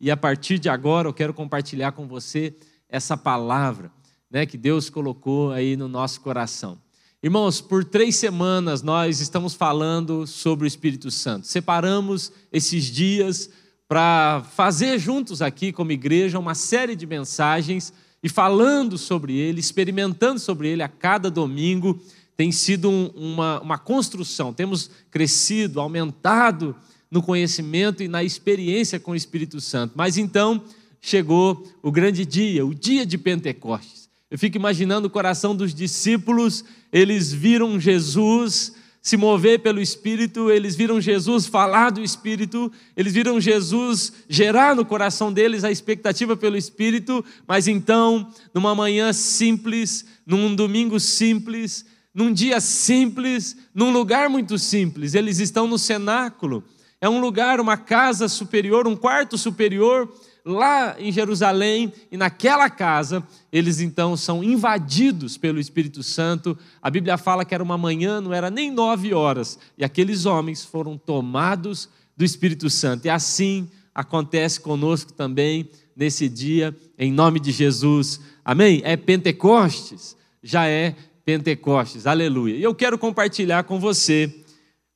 e a partir de agora eu quero compartilhar com você essa palavra né, que Deus colocou aí no nosso coração. Irmãos, por três semanas nós estamos falando sobre o Espírito Santo. Separamos esses dias para fazer juntos aqui, como igreja, uma série de mensagens e falando sobre ele, experimentando sobre ele a cada domingo. Tem sido um, uma, uma construção, temos crescido, aumentado no conhecimento e na experiência com o Espírito Santo. Mas então chegou o grande dia, o dia de Pentecostes. Eu fico imaginando o coração dos discípulos, eles viram Jesus se mover pelo Espírito, eles viram Jesus falar do Espírito, eles viram Jesus gerar no coração deles a expectativa pelo Espírito, mas então, numa manhã simples, num domingo simples, num dia simples, num lugar muito simples, eles estão no cenáculo, é um lugar, uma casa superior, um quarto superior, lá em Jerusalém, e naquela casa, eles então são invadidos pelo Espírito Santo. A Bíblia fala que era uma manhã, não era nem nove horas, e aqueles homens foram tomados do Espírito Santo. E assim acontece conosco também nesse dia, em nome de Jesus. Amém? É Pentecostes, já é Pentecostes, aleluia. E eu quero compartilhar com você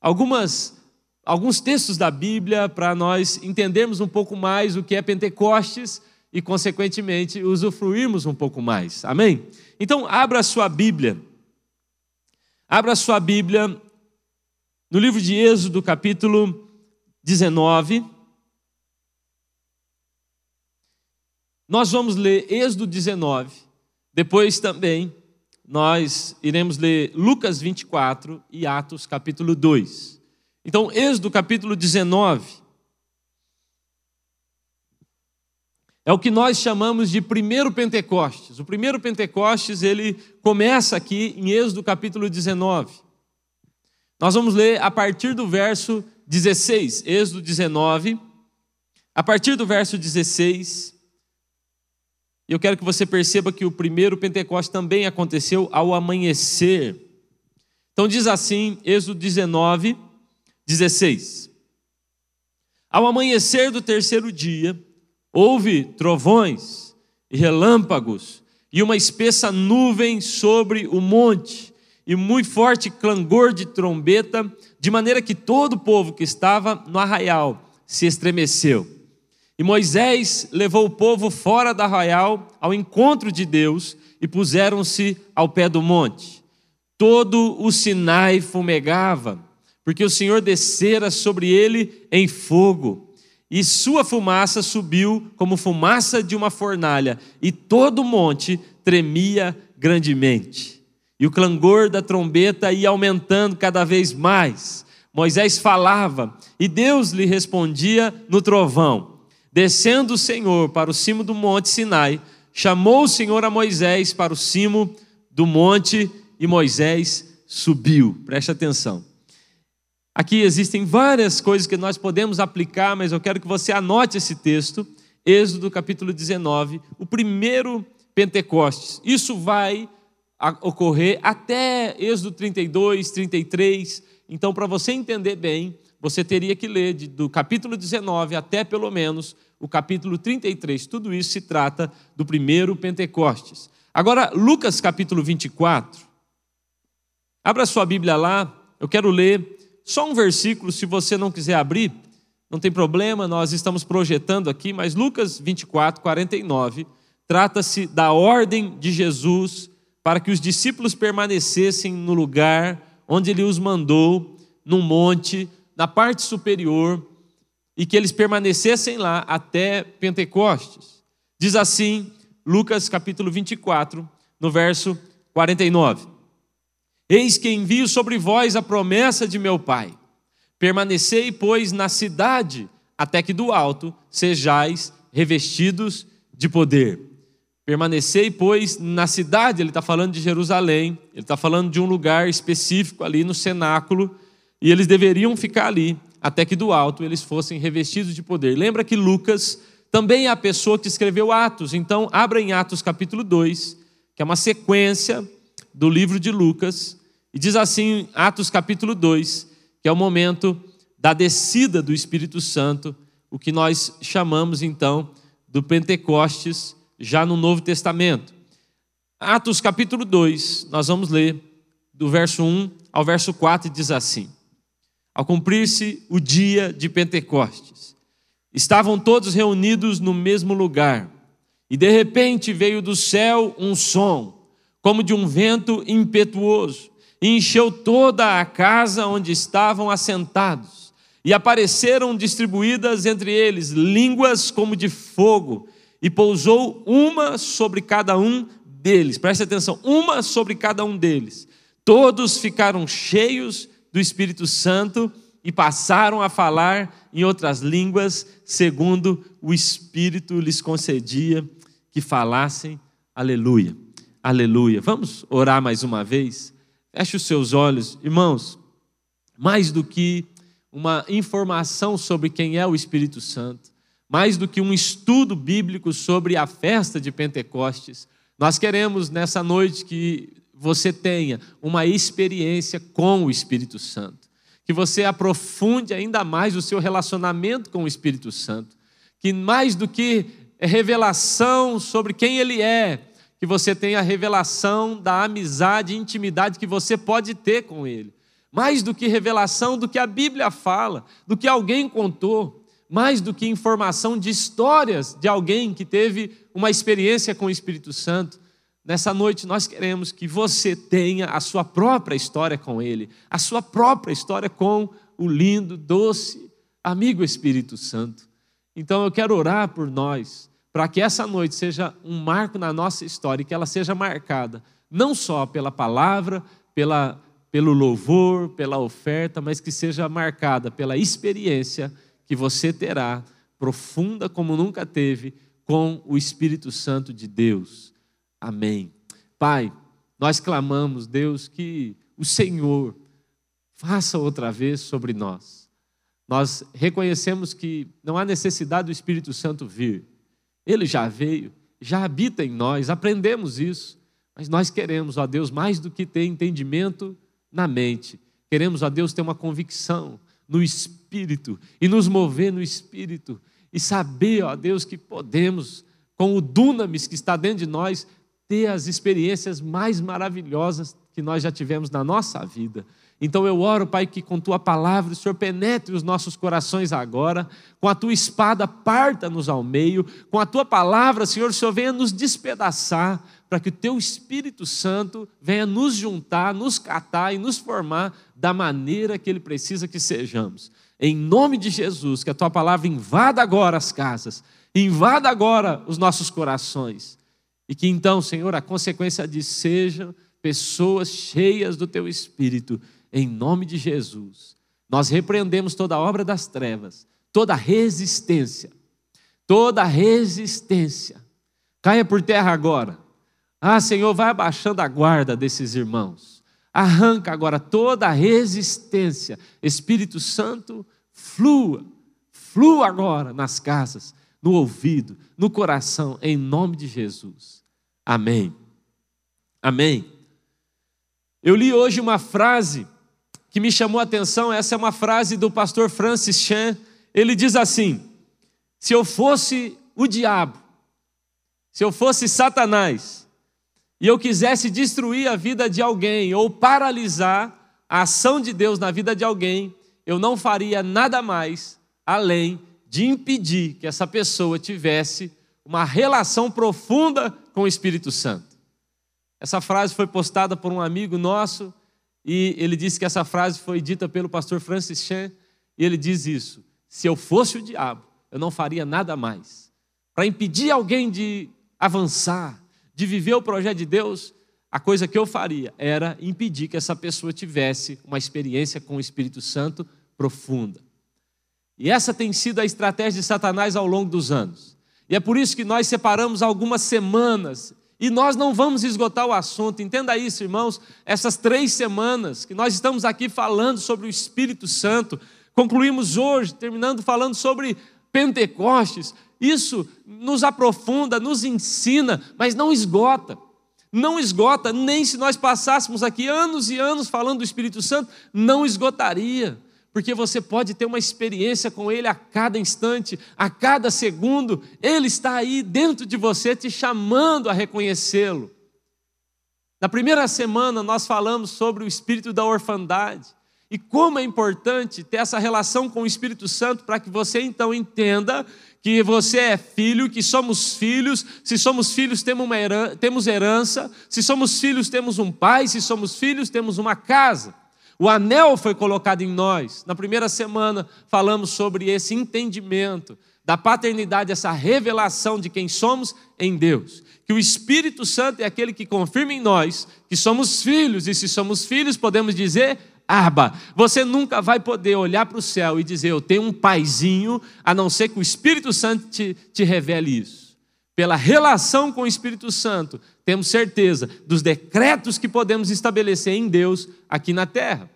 algumas alguns textos da Bíblia para nós entendermos um pouco mais o que é Pentecostes e, consequentemente, usufruirmos um pouco mais. Amém? Então, abra a sua Bíblia. Abra a sua Bíblia no livro de Êxodo, capítulo 19. Nós vamos ler Êxodo 19. Depois também nós iremos ler Lucas 24 e Atos capítulo 2. Então, Êxodo capítulo 19 é o que nós chamamos de primeiro Pentecostes. O primeiro Pentecostes, ele começa aqui em Êxodo capítulo 19. Nós vamos ler a partir do verso 16, Êxodo 19, a partir do verso 16. Eu quero que você perceba que o primeiro Pentecostes também aconteceu ao amanhecer. Então diz assim, Êxodo 19, 16. Ao amanhecer do terceiro dia, houve trovões e relâmpagos e uma espessa nuvem sobre o monte e muito forte clangor de trombeta, de maneira que todo o povo que estava no arraial se estremeceu. E Moisés levou o povo fora do arraial ao encontro de Deus e puseram-se ao pé do monte. Todo o Sinai fumegava porque o Senhor descera sobre ele em fogo, e sua fumaça subiu como fumaça de uma fornalha, e todo o monte tremia grandemente. E o clangor da trombeta ia aumentando cada vez mais. Moisés falava, e Deus lhe respondia no trovão. Descendo o Senhor para o cimo do monte Sinai, chamou o Senhor a Moisés para o cimo do monte, e Moisés subiu. Preste atenção. Aqui existem várias coisas que nós podemos aplicar, mas eu quero que você anote esse texto, Êxodo capítulo 19, o primeiro Pentecostes. Isso vai ocorrer até Êxodo 32, 33. Então, para você entender bem, você teria que ler do capítulo 19 até pelo menos o capítulo 33. Tudo isso se trata do primeiro Pentecostes. Agora, Lucas capítulo 24. Abra sua Bíblia lá, eu quero ler só um versículo, se você não quiser abrir, não tem problema, nós estamos projetando aqui, mas Lucas 24, 49, trata-se da ordem de Jesus para que os discípulos permanecessem no lugar onde ele os mandou, num monte, na parte superior, e que eles permanecessem lá até Pentecostes. Diz assim, Lucas capítulo 24, no verso 49. Eis que envio sobre vós a promessa de meu Pai. Permanecei, pois, na cidade, até que do alto sejais revestidos de poder. Permanecei, pois, na cidade, ele está falando de Jerusalém, ele está falando de um lugar específico ali no cenáculo, e eles deveriam ficar ali, até que do alto eles fossem revestidos de poder. Lembra que Lucas também é a pessoa que escreveu Atos, então abra em Atos capítulo 2, que é uma sequência do livro de Lucas, e diz assim, Atos capítulo 2, que é o momento da descida do Espírito Santo o que nós chamamos então do Pentecostes já no Novo Testamento. Atos capítulo 2, nós vamos ler do verso 1 ao verso 4 e diz assim: Ao cumprir-se o dia de Pentecostes, estavam todos reunidos no mesmo lugar, e de repente veio do céu um som, como de um vento impetuoso, e encheu toda a casa onde estavam assentados. E apareceram distribuídas entre eles línguas como de fogo, e pousou uma sobre cada um deles. Preste atenção, uma sobre cada um deles. Todos ficaram cheios do Espírito Santo e passaram a falar em outras línguas, segundo o Espírito lhes concedia que falassem. Aleluia. Aleluia. Vamos orar mais uma vez? Feche os seus olhos, irmãos. Mais do que uma informação sobre quem é o Espírito Santo, mais do que um estudo bíblico sobre a festa de Pentecostes, nós queremos nessa noite que você tenha uma experiência com o Espírito Santo, que você aprofunde ainda mais o seu relacionamento com o Espírito Santo, que mais do que revelação sobre quem ele é, que você tenha a revelação da amizade e intimidade que você pode ter com ele. Mais do que revelação do que a Bíblia fala, do que alguém contou, mais do que informação de histórias de alguém que teve uma experiência com o Espírito Santo. Nessa noite nós queremos que você tenha a sua própria história com Ele, a sua própria história com o lindo, doce amigo Espírito Santo. Então eu quero orar por nós, para que essa noite seja um marco na nossa história e que ela seja marcada não só pela palavra, pela, pelo louvor, pela oferta, mas que seja marcada pela experiência que você terá, profunda como nunca teve, com o Espírito Santo de Deus. Amém. Pai, nós clamamos, Deus, que o Senhor faça outra vez sobre nós. Nós reconhecemos que não há necessidade do Espírito Santo vir. Ele já veio, já habita em nós, aprendemos isso. Mas nós queremos, ó Deus, mais do que ter entendimento na mente, queremos, ó Deus, ter uma convicção no espírito e nos mover no espírito e saber, ó Deus, que podemos, com o dunamis que está dentro de nós, ter as experiências mais maravilhosas que nós já tivemos na nossa vida. Então eu oro, Pai, que com tua palavra o Senhor penetre os nossos corações agora, com a tua espada parta-nos ao meio, com a tua palavra, Senhor, o Senhor venha nos despedaçar, para que o teu Espírito Santo venha nos juntar, nos catar e nos formar da maneira que ele precisa que sejamos. Em nome de Jesus, que a tua palavra invada agora as casas, invada agora os nossos corações e que então, Senhor, a consequência disso sejam pessoas cheias do teu espírito, em nome de Jesus. Nós repreendemos toda obra das trevas, toda resistência, toda resistência. Caia por terra agora. Ah, Senhor, vai abaixando a guarda desses irmãos. Arranca agora toda resistência. Espírito Santo, flua, flua agora nas casas, no ouvido, no coração, em nome de Jesus. Amém. Amém. Eu li hoje uma frase que me chamou a atenção, essa é uma frase do pastor Francis Chan. Ele diz assim: Se eu fosse o diabo, se eu fosse Satanás, e eu quisesse destruir a vida de alguém ou paralisar a ação de Deus na vida de alguém, eu não faria nada mais além de impedir que essa pessoa tivesse uma relação profunda com o Espírito Santo. Essa frase foi postada por um amigo nosso e ele disse que essa frase foi dita pelo pastor Francis Chan e ele diz isso: se eu fosse o diabo, eu não faria nada mais. Para impedir alguém de avançar, de viver o projeto de Deus, a coisa que eu faria era impedir que essa pessoa tivesse uma experiência com o Espírito Santo profunda. E essa tem sido a estratégia de Satanás ao longo dos anos. E é por isso que nós separamos algumas semanas. E nós não vamos esgotar o assunto, entenda isso, irmãos. Essas três semanas que nós estamos aqui falando sobre o Espírito Santo, concluímos hoje, terminando falando sobre Pentecostes. Isso nos aprofunda, nos ensina, mas não esgota. Não esgota, nem se nós passássemos aqui anos e anos falando do Espírito Santo, não esgotaria porque você pode ter uma experiência com Ele a cada instante, a cada segundo. Ele está aí dentro de você, te chamando a reconhecê-lo. Na primeira semana, nós falamos sobre o espírito da orfandade e como é importante ter essa relação com o Espírito Santo para que você então entenda que você é filho, que somos filhos, se somos filhos temos herança, se somos filhos temos um pai, se somos filhos temos uma casa. O anel foi colocado em nós. Na primeira semana falamos sobre esse entendimento da paternidade, essa revelação de quem somos em Deus. Que o Espírito Santo é aquele que confirma em nós que somos filhos, e se somos filhos, podemos dizer Aba. Você nunca vai poder olhar para o céu e dizer, eu tenho um paizinho, a não ser que o Espírito Santo te, te revele isso. Pela relação com o Espírito Santo, temos certeza dos decretos que podemos estabelecer em Deus aqui na terra.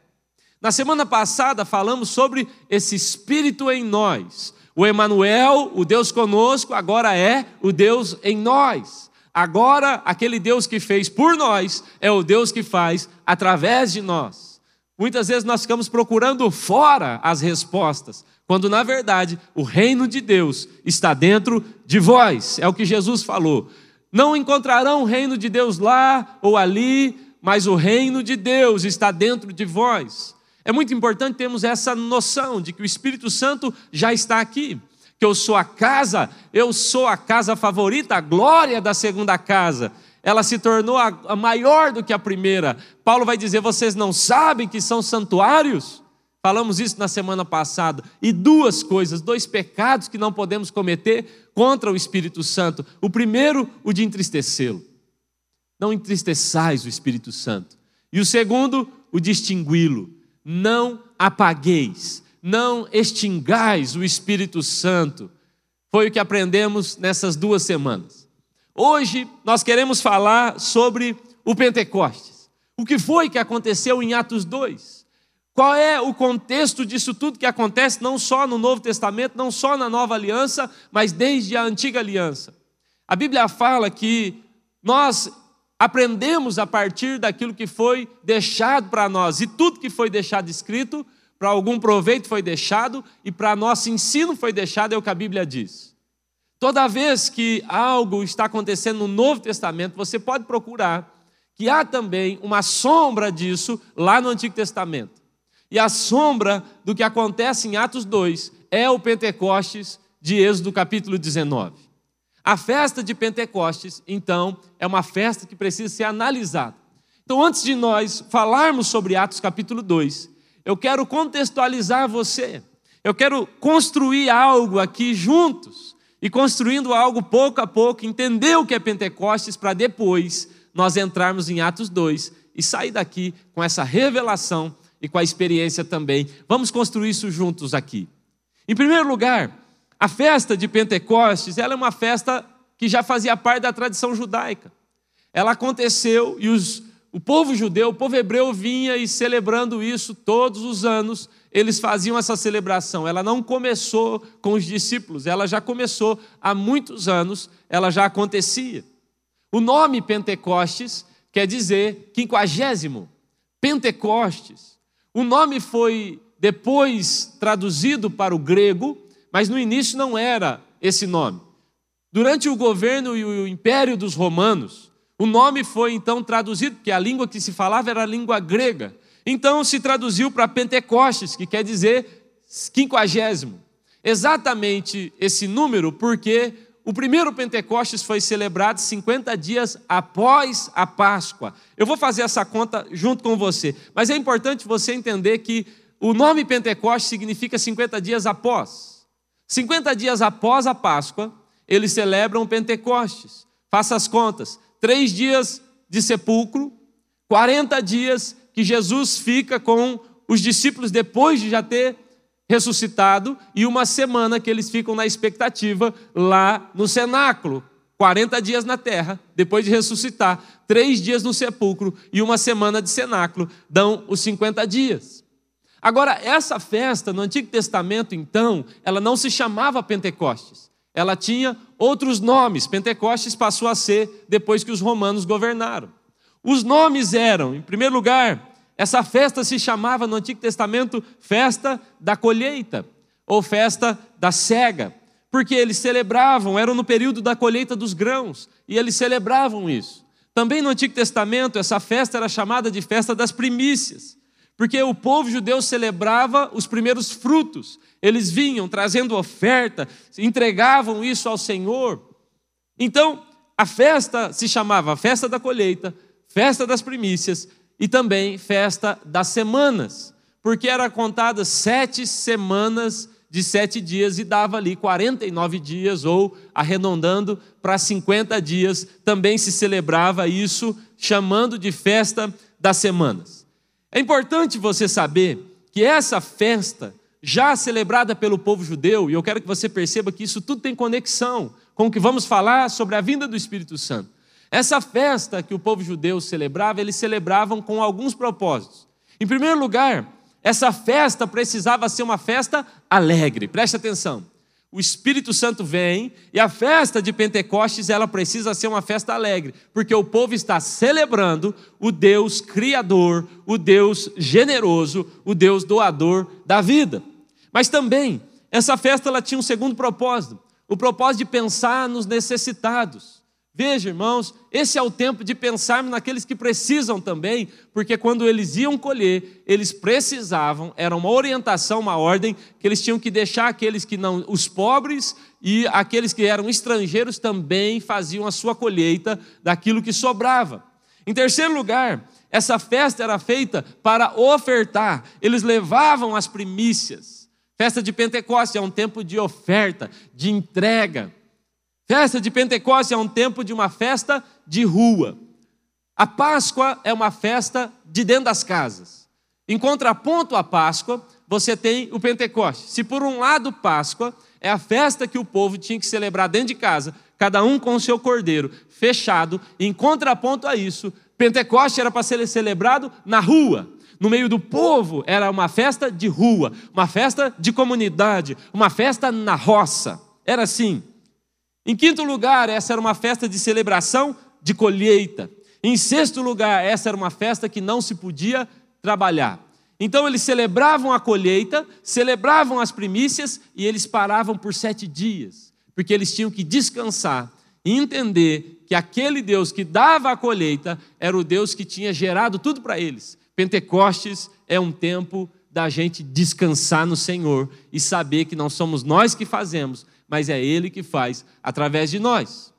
Na semana passada falamos sobre esse Espírito em nós. O Emanuel, o Deus conosco, agora é o Deus em nós. Agora, aquele Deus que fez por nós é o Deus que faz através de nós. Muitas vezes nós ficamos procurando fora as respostas, quando na verdade o reino de Deus está dentro de vós. É o que Jesus falou. Não encontrarão o reino de Deus lá ou ali, mas o reino de Deus está dentro de vós. É muito importante termos essa noção de que o Espírito Santo já está aqui, que eu sou a casa, eu sou a casa favorita, a glória da segunda casa ela se tornou a, maior do que a primeira. Paulo vai dizer: vocês não sabem que são santuários? Falamos isso na semana passada. E duas coisas, dois pecados que não podemos cometer contra o Espírito Santo. O primeiro, o de entristecê-lo. Não entristeçais o Espírito Santo. E o segundo, o de extingui-lo. Não apagueis, não extingais o Espírito Santo. Foi o que aprendemos nessas duas semanas. Hoje nós queremos falar sobre o Pentecostes. O que foi que aconteceu em Atos 2? Qual é o contexto disso tudo que acontece não só no Novo Testamento, não só na Nova Aliança, mas desde a Antiga Aliança? A Bíblia fala que nós aprendemos a partir daquilo que foi deixado para nós, e tudo que foi deixado escrito, para algum proveito foi deixado, e para nosso ensino foi deixado, é o que a Bíblia diz. Toda vez que algo está acontecendo no Novo Testamento, você pode procurar que há também uma sombra disso lá no Antigo Testamento. E a sombra do que acontece em Atos 2 é o Pentecostes de Êxodo capítulo 19. A festa de Pentecostes, então, é uma festa que precisa ser analisada. Então, antes de nós falarmos sobre Atos capítulo 2, eu quero contextualizar você. Eu quero construir algo aqui juntos e construindo algo pouco a pouco, entender o que é Pentecostes, para depois nós entrarmos em Atos 2 e sair daqui com essa revelação e com a experiência também. Vamos construir isso juntos aqui. Em primeiro lugar, a festa de Pentecostes, ela é uma festa que já fazia parte da tradição judaica. Ela aconteceu e os, o povo judeu, o povo hebreu vinha e celebrando isso todos os anos, eles faziam essa celebração. Ela não começou com os discípulos, ela já começou há muitos anos, ela já acontecia. O nome Pentecostes quer dizer quinquagésimo, Pentecostes. O nome foi depois traduzido para o grego, mas no início não era esse nome. Durante o governo e o império dos romanos, o nome foi então traduzido, porque a língua que se falava era a língua grega. Então se traduziu para Pentecostes, que quer dizer quinquagésimo. Exatamente esse número, porque o primeiro Pentecostes foi celebrado 50 dias após a Páscoa. Eu vou fazer essa conta junto com você, mas é importante você entender que o nome Pentecostes significa 50 dias após. 50 dias após a Páscoa, eles celebram Pentecostes. Faça as contas: três dias de sepulcro, 40 dias que Jesus fica com os discípulos depois de já ter ressuscitado e uma semana que eles ficam na expectativa lá no cenáculo. 40 dias na terra, depois de ressuscitar, três dias no sepulcro e uma semana de cenáculo, dão os 50 dias. Agora, essa festa no Antigo Testamento, então, ela não se chamava Pentecostes, ela tinha outros nomes. Pentecostes passou a ser depois que os romanos governaram. Os nomes eram, em primeiro lugar, essa festa se chamava no Antigo Testamento festa da colheita ou festa da cega, porque eles celebravam, eram no período da colheita dos grãos, e eles celebravam isso. Também no Antigo Testamento, essa festa era chamada de festa das primícias, porque o povo judeu celebrava os primeiros frutos, eles vinham trazendo oferta, entregavam isso ao Senhor. Então, a festa se chamava Festa da Colheita, Festa das Primícias e também Festa das Semanas, porque era contada sete semanas de sete dias e dava ali 49 dias, ou arredondando para 50 dias, também se celebrava isso, chamando de Festa das Semanas. É importante você saber que essa festa, já celebrada pelo povo judeu, e eu quero que você perceba que isso tudo tem conexão com o que vamos falar sobre a vinda do Espírito Santo. Essa festa que o povo judeu celebrava, eles celebravam com alguns propósitos. Em primeiro lugar, essa festa precisava ser uma festa alegre. Preste atenção. O Espírito Santo vem e a festa de Pentecostes ela precisa ser uma festa alegre, porque o povo está celebrando o Deus criador, o Deus generoso, o Deus doador da vida. Mas também essa festa ela tinha um segundo propósito o propósito de pensar nos necessitados. Veja, irmãos, esse é o tempo de pensarmos naqueles que precisam também, porque quando eles iam colher, eles precisavam, era uma orientação, uma ordem, que eles tinham que deixar aqueles que não, os pobres e aqueles que eram estrangeiros também faziam a sua colheita daquilo que sobrava. Em terceiro lugar, essa festa era feita para ofertar, eles levavam as primícias. Festa de Pentecostes é um tempo de oferta, de entrega. Festa de Pentecostes é um tempo de uma festa de rua. A Páscoa é uma festa de dentro das casas. Em contraponto à Páscoa, você tem o Pentecostes. Se por um lado Páscoa é a festa que o povo tinha que celebrar dentro de casa, cada um com o seu cordeiro, fechado, em contraponto a isso, Pentecostes era para ser celebrado na rua, no meio do povo, era uma festa de rua, uma festa de comunidade, uma festa na roça. Era assim. Em quinto lugar, essa era uma festa de celebração de colheita. Em sexto lugar, essa era uma festa que não se podia trabalhar. Então eles celebravam a colheita, celebravam as primícias e eles paravam por sete dias, porque eles tinham que descansar e entender que aquele Deus que dava a colheita era o Deus que tinha gerado tudo para eles. Pentecostes é um tempo da gente descansar no Senhor e saber que não somos nós que fazemos, mas é Ele que faz através de nós.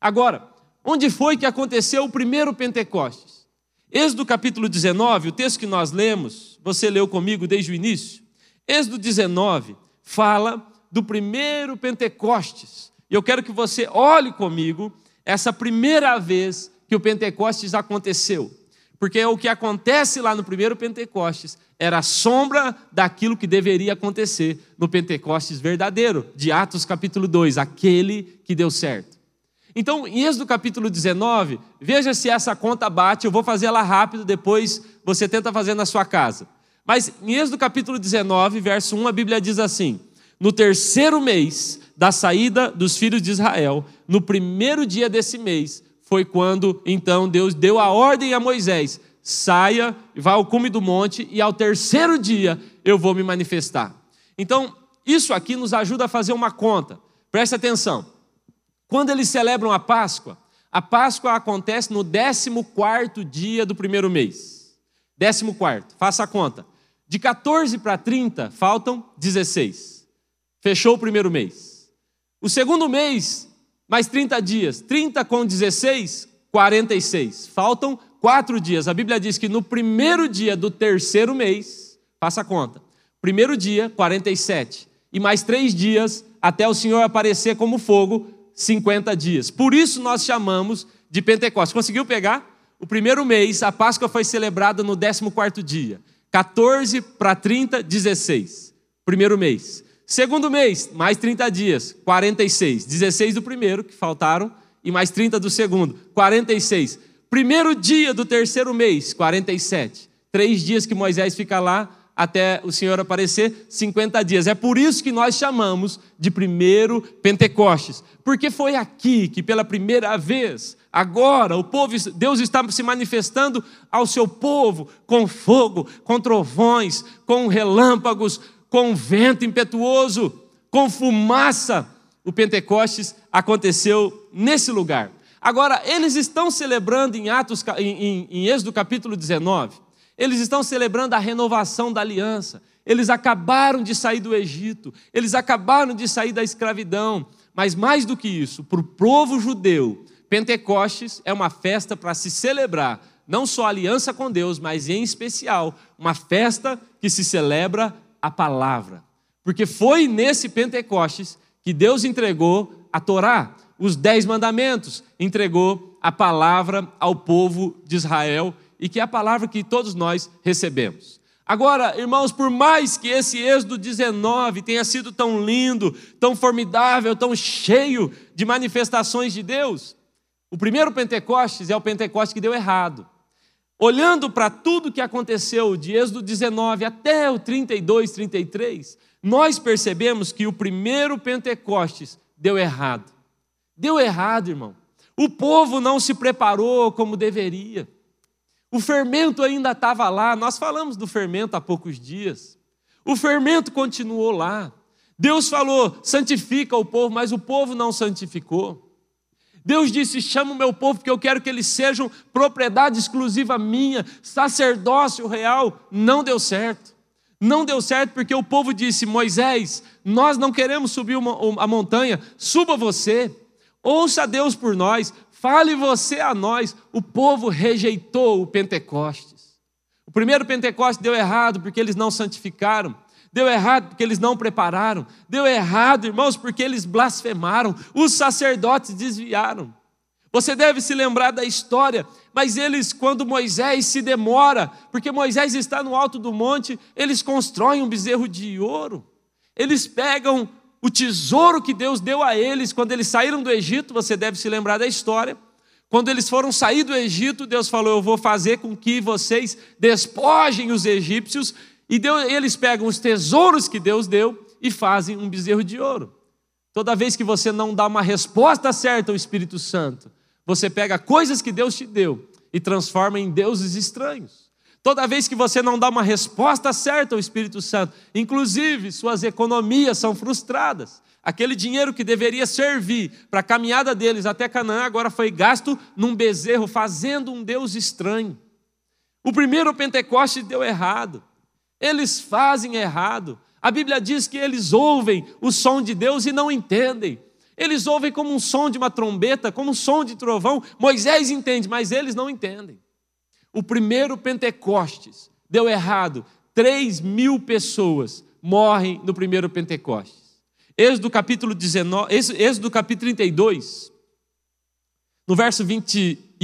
Agora, onde foi que aconteceu o primeiro Pentecostes? Êxodo capítulo 19, o texto que nós lemos, você leu comigo desde o início. Êxodo 19 fala do primeiro Pentecostes. E eu quero que você olhe comigo essa primeira vez que o Pentecostes aconteceu. Porque o que acontece lá no primeiro Pentecostes era a sombra daquilo que deveria acontecer no Pentecostes verdadeiro, de Atos capítulo 2, aquele que deu certo. Então, em Êxodo capítulo 19, veja se essa conta bate, eu vou fazer ela rápido, depois você tenta fazer na sua casa. Mas em Êxodo capítulo 19, verso 1, a Bíblia diz assim: No terceiro mês da saída dos filhos de Israel, no primeiro dia desse mês, foi quando então Deus deu a ordem a Moisés: saia, vá ao cume do monte e ao terceiro dia eu vou me manifestar. Então, isso aqui nos ajuda a fazer uma conta. Preste atenção. Quando eles celebram a Páscoa, a Páscoa acontece no 14 dia do primeiro mês. 14, faça a conta. De 14 para 30, faltam 16. Fechou o primeiro mês. O segundo mês mais 30 dias. 30 com 16, 46. Faltam quatro dias. A Bíblia diz que no primeiro dia do terceiro mês, faça a conta, primeiro dia, 47. E mais três dias até o Senhor aparecer como fogo, 50 dias. Por isso nós chamamos de Pentecostes. Conseguiu pegar? O primeiro mês, a Páscoa foi celebrada no 14 dia. 14 para 30, 16. Primeiro mês. Segundo mês, mais 30 dias, 46. 16 do primeiro, que faltaram, e mais 30 do segundo, 46. Primeiro dia do terceiro mês, 47. Três dias que Moisés fica lá até o Senhor aparecer 50 dias. É por isso que nós chamamos de primeiro Pentecostes, porque foi aqui que pela primeira vez, agora, o povo, Deus está se manifestando ao seu povo com fogo, com trovões, com relâmpagos, com vento impetuoso, com fumaça. O Pentecostes aconteceu nesse lugar. Agora, eles estão celebrando em Atos, em, em, Êxodo capítulo 19, eles estão celebrando a renovação da aliança. Eles acabaram de sair do Egito, eles acabaram de sair da escravidão. Mas mais do que isso, para o povo judeu, Pentecostes é uma festa para se celebrar, não só aliança com Deus, mas em especial, uma festa que se celebra a palavra. Porque foi nesse Pentecostes que Deus entregou a Torá, os dez mandamentos, entregou a palavra ao povo de Israel e que é a palavra que todos nós recebemos. Agora, irmãos, por mais que esse Êxodo 19 tenha sido tão lindo, tão formidável, tão cheio de manifestações de Deus, o primeiro Pentecostes é o Pentecostes que deu errado. Olhando para tudo que aconteceu de Êxodo 19 até o 32, 33, nós percebemos que o primeiro Pentecostes deu errado. Deu errado, irmão. O povo não se preparou como deveria. O fermento ainda estava lá, nós falamos do fermento há poucos dias. O fermento continuou lá. Deus falou: santifica o povo, mas o povo não santificou. Deus disse: chama o meu povo, porque eu quero que eles sejam propriedade exclusiva minha, sacerdócio real. Não deu certo. Não deu certo porque o povo disse: Moisés, nós não queremos subir uma, a montanha, suba você. Ouça Deus por nós, Fale você a nós. O povo rejeitou o Pentecostes. O primeiro Pentecostes deu errado porque eles não santificaram. Deu errado porque eles não prepararam. Deu errado, irmãos, porque eles blasfemaram. Os sacerdotes desviaram. Você deve se lembrar da história, mas eles, quando Moisés se demora, porque Moisés está no alto do monte, eles constroem um bezerro de ouro. Eles pegam o tesouro que Deus deu a eles quando eles saíram do Egito, você deve se lembrar da história. Quando eles foram sair do Egito, Deus falou: Eu vou fazer com que vocês despojem os egípcios. E Deus, eles pegam os tesouros que Deus deu e fazem um bezerro de ouro. Toda vez que você não dá uma resposta certa ao Espírito Santo, você pega coisas que Deus te deu e transforma em deuses estranhos. Toda vez que você não dá uma resposta certa ao Espírito Santo, inclusive suas economias são frustradas. Aquele dinheiro que deveria servir para a caminhada deles até Canaã agora foi gasto num bezerro, fazendo um Deus estranho. O primeiro Pentecoste deu errado. Eles fazem errado. A Bíblia diz que eles ouvem o som de Deus e não entendem. Eles ouvem como um som de uma trombeta, como um som de trovão. Moisés entende, mas eles não entendem. O primeiro Pentecostes deu errado. 3 mil pessoas morrem no primeiro Pentecostes. Êxodo capítulo 19, Êxodo capítulo 32, no verso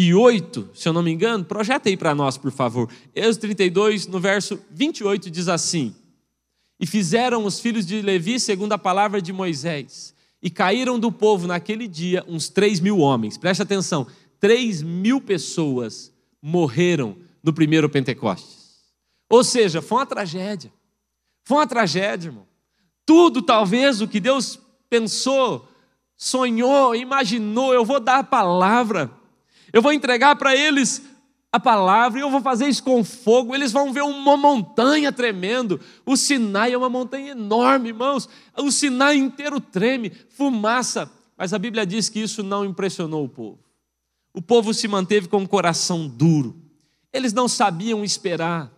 28, se eu não me engano, projeta aí para nós, por favor. Êxodo 32, no verso 28, diz assim: E fizeram os filhos de Levi segundo a palavra de Moisés, e caíram do povo naquele dia uns três mil homens. Preste atenção: três mil pessoas morreram no primeiro Pentecostes. Ou seja, foi uma tragédia. Foi uma tragédia, irmão. Tudo, talvez, o que Deus pensou, sonhou, imaginou, eu vou dar a palavra, eu vou entregar para eles a palavra e eu vou fazer isso com fogo. Eles vão ver uma montanha tremendo. O Sinai é uma montanha enorme, irmãos. O Sinai inteiro treme, fumaça. Mas a Bíblia diz que isso não impressionou o povo. O povo se manteve com o coração duro. Eles não sabiam esperar.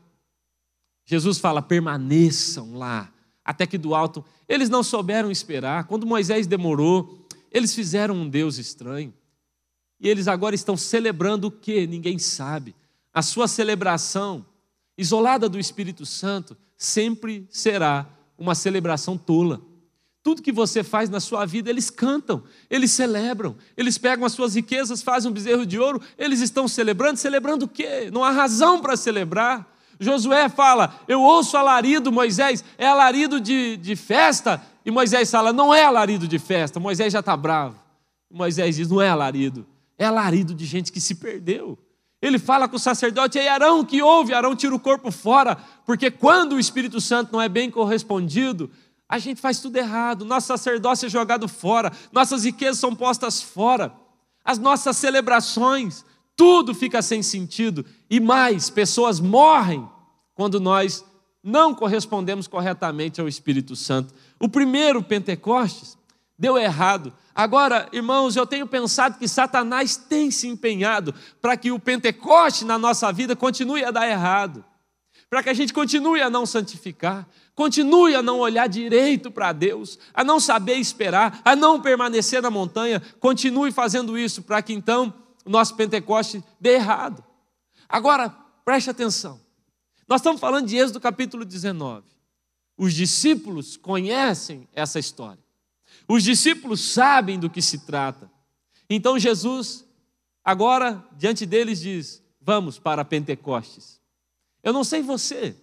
Jesus fala: permaneçam lá, até que do alto. Eles não souberam esperar. Quando Moisés demorou, eles fizeram um Deus estranho. E eles agora estão celebrando o que? Ninguém sabe. A sua celebração, isolada do Espírito Santo, sempre será uma celebração tola. Tudo que você faz na sua vida, eles cantam, eles celebram, eles pegam as suas riquezas, fazem um bezerro de ouro, eles estão celebrando, celebrando o quê? Não há razão para celebrar. Josué fala: Eu ouço alarido, Moisés, é alarido de, de festa. E Moisés fala: Não é alarido de festa. Moisés já está bravo. Moisés diz: Não é alarido, é alarido de gente que se perdeu. Ele fala com o sacerdote, e Arão, que ouve? Arão tira o corpo fora, porque quando o Espírito Santo não é bem correspondido, a gente faz tudo errado, nosso sacerdócio é jogado fora, nossas riquezas são postas fora, as nossas celebrações, tudo fica sem sentido, e mais, pessoas morrem quando nós não correspondemos corretamente ao Espírito Santo. O primeiro Pentecostes deu errado. Agora, irmãos, eu tenho pensado que Satanás tem se empenhado para que o Pentecoste na nossa vida continue a dar errado, para que a gente continue a não santificar, continue a não olhar direito para Deus, a não saber esperar, a não permanecer na montanha, continue fazendo isso para que então o nosso Pentecoste dê errado. Agora, preste atenção. Nós estamos falando de Êxodo capítulo 19. Os discípulos conhecem essa história. Os discípulos sabem do que se trata. Então Jesus, agora, diante deles, diz: Vamos para Pentecostes. Eu não sei você.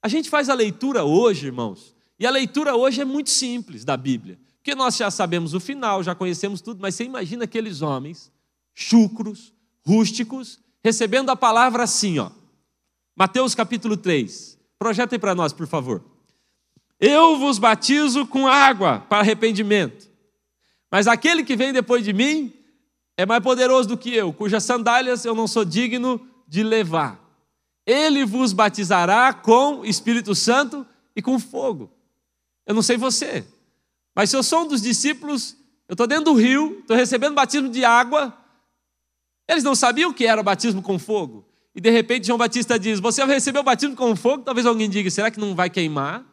A gente faz a leitura hoje, irmãos, e a leitura hoje é muito simples da Bíblia. Porque nós já sabemos o final, já conhecemos tudo, mas você imagina aqueles homens chucros, rústicos, recebendo a palavra assim, ó. Mateus capítulo 3. Projetem para nós, por favor. Eu vos batizo com água para arrependimento. Mas aquele que vem depois de mim é mais poderoso do que eu, cujas sandálias eu não sou digno de levar. Ele vos batizará com Espírito Santo e com fogo. Eu não sei você, mas se eu sou um dos discípulos, eu estou dentro do rio, estou recebendo batismo de água. Eles não sabiam o que era o batismo com fogo. E de repente João Batista diz: Você recebeu o batismo com fogo? Talvez alguém diga: Será que não vai queimar?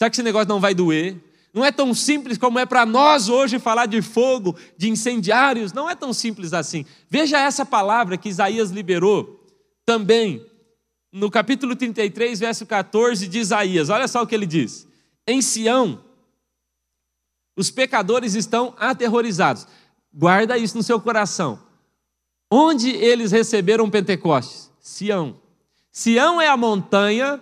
Será que esse negócio não vai doer? Não é tão simples como é para nós hoje falar de fogo, de incendiários, não é tão simples assim. Veja essa palavra que Isaías liberou também no capítulo 33, verso 14 de Isaías. Olha só o que ele diz: Em Sião, os pecadores estão aterrorizados. Guarda isso no seu coração. Onde eles receberam Pentecostes? Sião. Sião é a montanha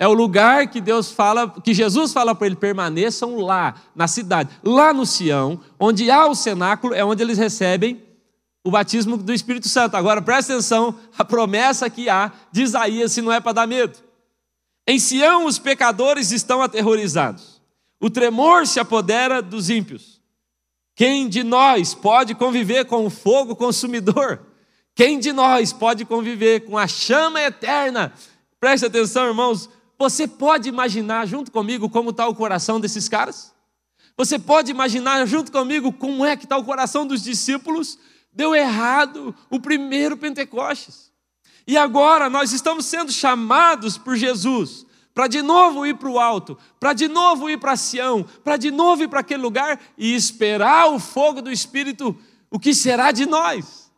é o lugar que Deus fala, que Jesus fala para ele permaneçam lá, na cidade, lá no Sião, onde há o cenáculo, é onde eles recebem o batismo do Espírito Santo. Agora presta atenção, a promessa que há de Isaías, se não é para dar medo. Em Sião os pecadores estão aterrorizados. O tremor se apodera dos ímpios. Quem de nós pode conviver com o fogo consumidor? Quem de nós pode conviver com a chama eterna? Preste atenção, irmãos, você pode imaginar junto comigo como está o coração desses caras? Você pode imaginar junto comigo como é que está o coração dos discípulos? Deu errado o primeiro Pentecostes. E agora nós estamos sendo chamados por Jesus para de novo ir para o alto, para de novo ir para Sião, para de novo ir para aquele lugar e esperar o fogo do Espírito, o que será de nós?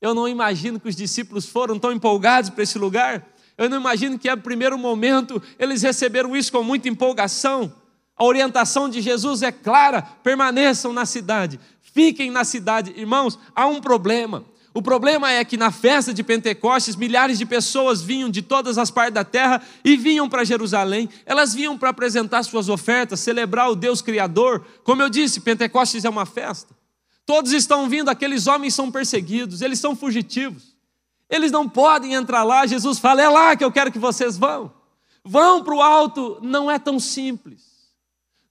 Eu não imagino que os discípulos foram tão empolgados para esse lugar. Eu não imagino que, a primeiro momento, eles receberam isso com muita empolgação. A orientação de Jesus é clara: permaneçam na cidade, fiquem na cidade. Irmãos, há um problema. O problema é que na festa de Pentecostes, milhares de pessoas vinham de todas as partes da terra e vinham para Jerusalém. Elas vinham para apresentar suas ofertas, celebrar o Deus Criador. Como eu disse, Pentecostes é uma festa. Todos estão vindo, aqueles homens são perseguidos, eles são fugitivos. Eles não podem entrar lá. Jesus fala: é lá que eu quero que vocês vão. Vão para o alto. Não é tão simples.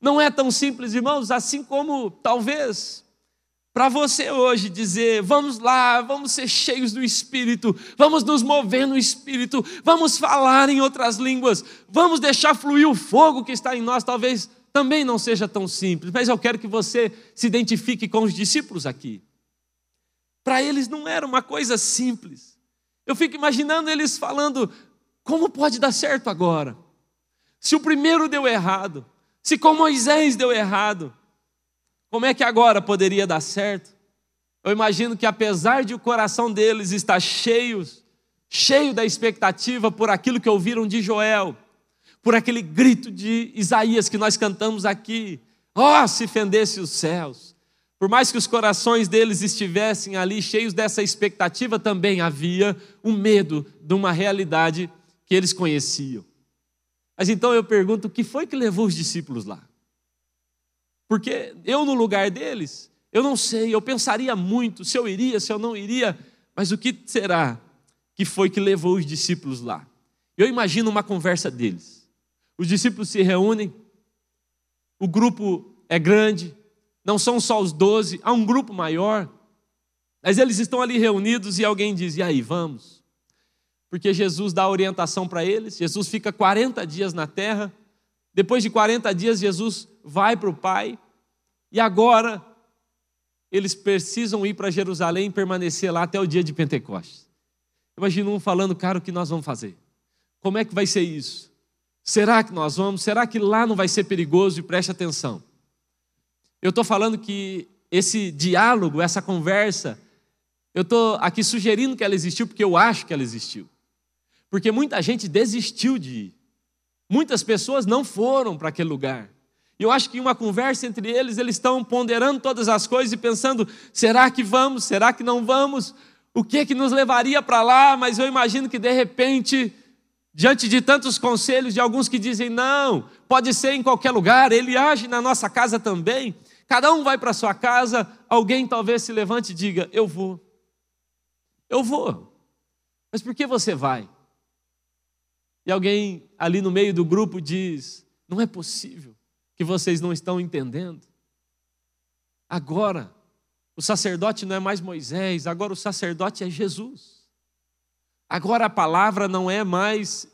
Não é tão simples, irmãos, assim como talvez para você hoje dizer: vamos lá, vamos ser cheios do Espírito, vamos nos mover no Espírito, vamos falar em outras línguas, vamos deixar fluir o fogo que está em nós, talvez também não seja tão simples, mas eu quero que você se identifique com os discípulos aqui. Para eles não era uma coisa simples. Eu fico imaginando eles falando: como pode dar certo agora? Se o primeiro deu errado, se com Moisés deu errado, como é que agora poderia dar certo? Eu imagino que apesar de o coração deles estar cheio, cheio da expectativa por aquilo que ouviram de Joel, por aquele grito de Isaías que nós cantamos aqui, ó, oh, se fendesse os céus, por mais que os corações deles estivessem ali cheios dessa expectativa, também havia um medo de uma realidade que eles conheciam. Mas então eu pergunto: o que foi que levou os discípulos lá? Porque eu, no lugar deles, eu não sei, eu pensaria muito se eu iria, se eu não iria, Mas o que será que foi que levou os discípulos lá? Eu imagino uma conversa deles. Os discípulos se reúnem, o grupo é grande, não são só os doze, há um grupo maior, mas eles estão ali reunidos e alguém diz: e aí, vamos? Porque Jesus dá orientação para eles, Jesus fica 40 dias na terra, depois de 40 dias, Jesus vai para o Pai, e agora eles precisam ir para Jerusalém e permanecer lá até o dia de Pentecostes. Imagina um falando, cara, o que nós vamos fazer? Como é que vai ser isso? Será que nós vamos? Será que lá não vai ser perigoso? E preste atenção. Eu estou falando que esse diálogo, essa conversa, eu estou aqui sugerindo que ela existiu porque eu acho que ela existiu. Porque muita gente desistiu de ir. Muitas pessoas não foram para aquele lugar. E eu acho que uma conversa entre eles, eles estão ponderando todas as coisas e pensando: será que vamos? Será que não vamos? O que que nos levaria para lá? Mas eu imagino que de repente, diante de tantos conselhos de alguns que dizem não, pode ser em qualquer lugar, ele age na nossa casa também. Cada um vai para sua casa, alguém talvez se levante e diga: eu vou. Eu vou. Mas por que você vai? E alguém ali no meio do grupo diz: Não é possível que vocês não estão entendendo. Agora, o sacerdote não é mais Moisés, agora o sacerdote é Jesus. Agora a palavra não é mais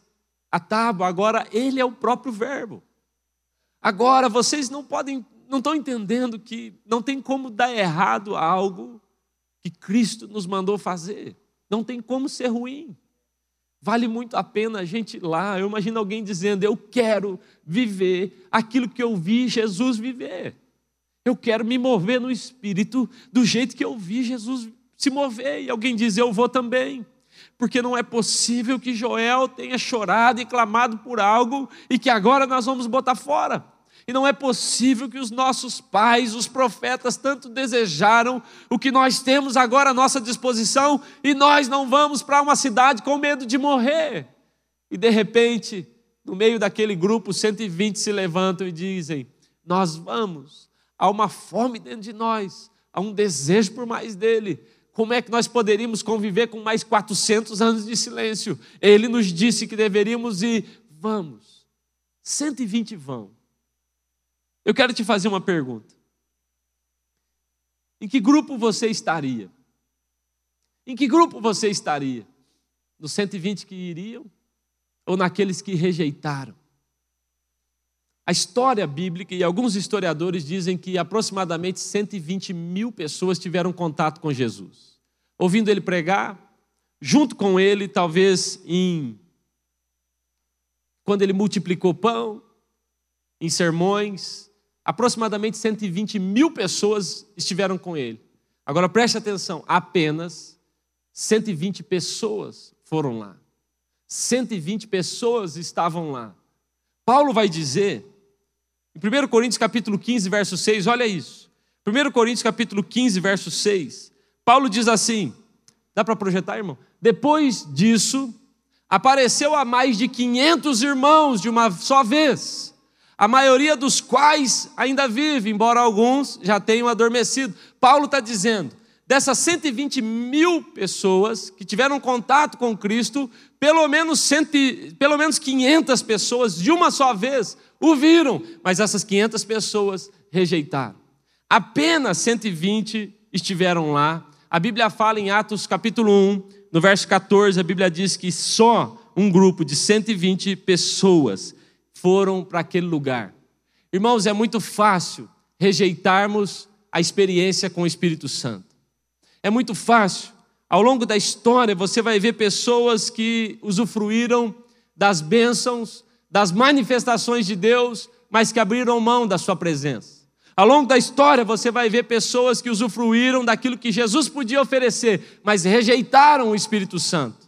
a tábua, agora ele é o próprio verbo. Agora vocês não podem, não estão entendendo que não tem como dar errado algo que Cristo nos mandou fazer. Não tem como ser ruim. Vale muito a pena a gente ir lá. Eu imagino alguém dizendo: Eu quero viver aquilo que eu vi Jesus viver. Eu quero me mover no espírito do jeito que eu vi Jesus se mover. E alguém diz: Eu vou também. Porque não é possível que Joel tenha chorado e clamado por algo e que agora nós vamos botar fora. E não é possível que os nossos pais, os profetas, tanto desejaram o que nós temos agora à nossa disposição e nós não vamos para uma cidade com medo de morrer. E de repente, no meio daquele grupo, 120 se levantam e dizem: Nós vamos. Há uma fome dentro de nós, há um desejo por mais dele. Como é que nós poderíamos conviver com mais 400 anos de silêncio? Ele nos disse que deveríamos ir. Vamos. 120 vão. Eu quero te fazer uma pergunta. Em que grupo você estaria? Em que grupo você estaria? Nos 120 que iriam ou naqueles que rejeitaram? A história bíblica e alguns historiadores dizem que aproximadamente 120 mil pessoas tiveram contato com Jesus, ouvindo ele pregar, junto com ele, talvez em quando ele multiplicou pão, em sermões, aproximadamente 120 mil pessoas estiveram com ele. Agora preste atenção: apenas 120 pessoas foram lá. 120 pessoas estavam lá. Paulo vai dizer, em 1 Coríntios capítulo 15, verso 6, olha isso. 1 Coríntios capítulo 15, verso 6. Paulo diz assim: dá para projetar, irmão? Depois disso, apareceu a mais de 500 irmãos de uma só vez a maioria dos quais ainda vive, embora alguns já tenham adormecido. Paulo está dizendo: dessas 120 mil pessoas que tiveram contato com Cristo, pelo menos, cento, pelo menos 500 pessoas de uma só vez o viram, mas essas 500 pessoas rejeitaram. Apenas 120 estiveram lá. A Bíblia fala em Atos capítulo 1, no verso 14, a Bíblia diz que só um grupo de 120 pessoas foram para aquele lugar. Irmãos, é muito fácil rejeitarmos a experiência com o Espírito Santo. É muito fácil. Ao longo da história, você vai ver pessoas que usufruíram das bênçãos, das manifestações de Deus, mas que abriram mão da sua presença. Ao longo da história, você vai ver pessoas que usufruíram daquilo que Jesus podia oferecer, mas rejeitaram o Espírito Santo.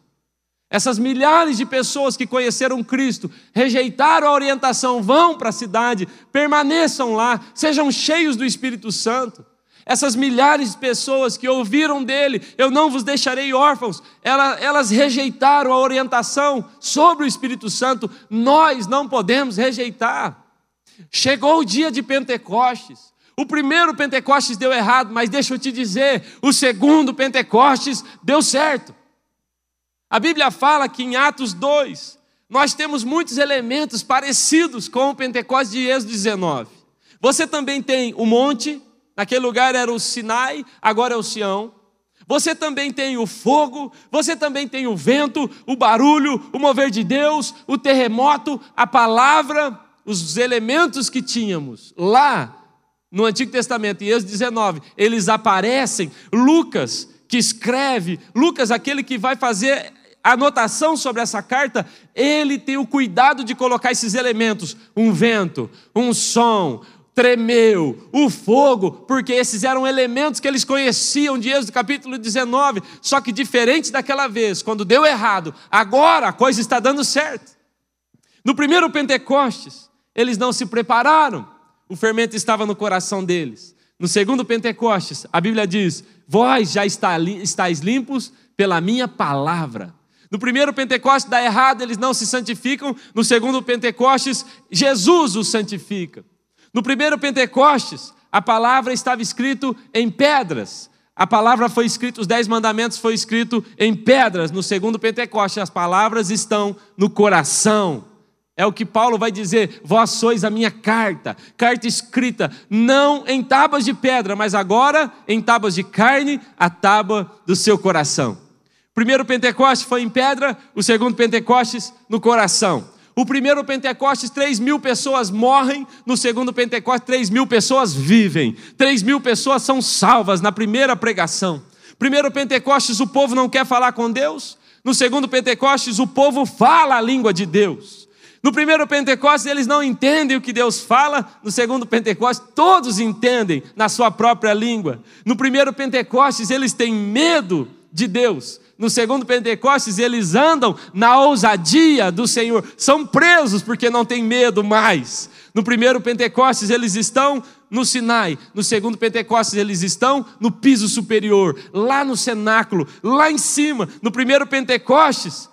Essas milhares de pessoas que conheceram Cristo, rejeitaram a orientação, vão para a cidade, permaneçam lá, sejam cheios do Espírito Santo. Essas milhares de pessoas que ouviram dele, eu não vos deixarei órfãos, elas rejeitaram a orientação sobre o Espírito Santo, nós não podemos rejeitar. Chegou o dia de Pentecostes, O primeiro Pentecostes deu errado, mas deixa eu te dizer, o segundo Pentecostes deu certo. A Bíblia fala que em Atos 2, nós temos muitos elementos parecidos com o Pentecostes de Êxodo 19. Você também tem o monte, naquele lugar era o Sinai, agora é o Sião. Você também tem o fogo, você também tem o vento, o barulho, o mover de Deus, o terremoto, a palavra, os elementos que tínhamos lá no Antigo Testamento, em Êxodo 19, eles aparecem. Lucas, que escreve, Lucas, aquele que vai fazer anotação sobre essa carta, ele tem o cuidado de colocar esses elementos: um vento, um som, tremeu, o fogo, porque esses eram elementos que eles conheciam de Êxodo capítulo 19, só que diferente daquela vez, quando deu errado, agora a coisa está dando certo. No primeiro Pentecostes, eles não se prepararam, o fermento estava no coração deles. No segundo Pentecostes, a Bíblia diz: Vós já estáis limpos pela minha palavra. No primeiro Pentecostes dá errado, eles não se santificam. No segundo Pentecostes, Jesus os santifica. No primeiro Pentecostes, a palavra estava escrito em pedras. A palavra foi escrita, os dez mandamentos foi escrito em pedras. No segundo Pentecostes, as palavras estão no coração. É o que Paulo vai dizer: vós sois a minha carta, carta escrita, não em tábuas de pedra, mas agora em tábuas de carne, a tábua do seu coração. Primeiro Pentecostes foi em pedra, o segundo Pentecostes no coração. O primeiro Pentecostes, 3 mil pessoas morrem. No segundo Pentecostes, 3 mil pessoas vivem. 3 mil pessoas são salvas na primeira pregação. Primeiro Pentecostes, o povo não quer falar com Deus. No segundo Pentecostes, o povo fala a língua de Deus. No primeiro Pentecostes, eles não entendem o que Deus fala. No segundo Pentecostes, todos entendem na sua própria língua. No primeiro Pentecostes, eles têm medo de Deus. No segundo Pentecostes, eles andam na ousadia do Senhor. São presos porque não têm medo mais. No primeiro Pentecostes, eles estão no Sinai. No segundo Pentecostes, eles estão no piso superior, lá no cenáculo, lá em cima. No primeiro Pentecostes,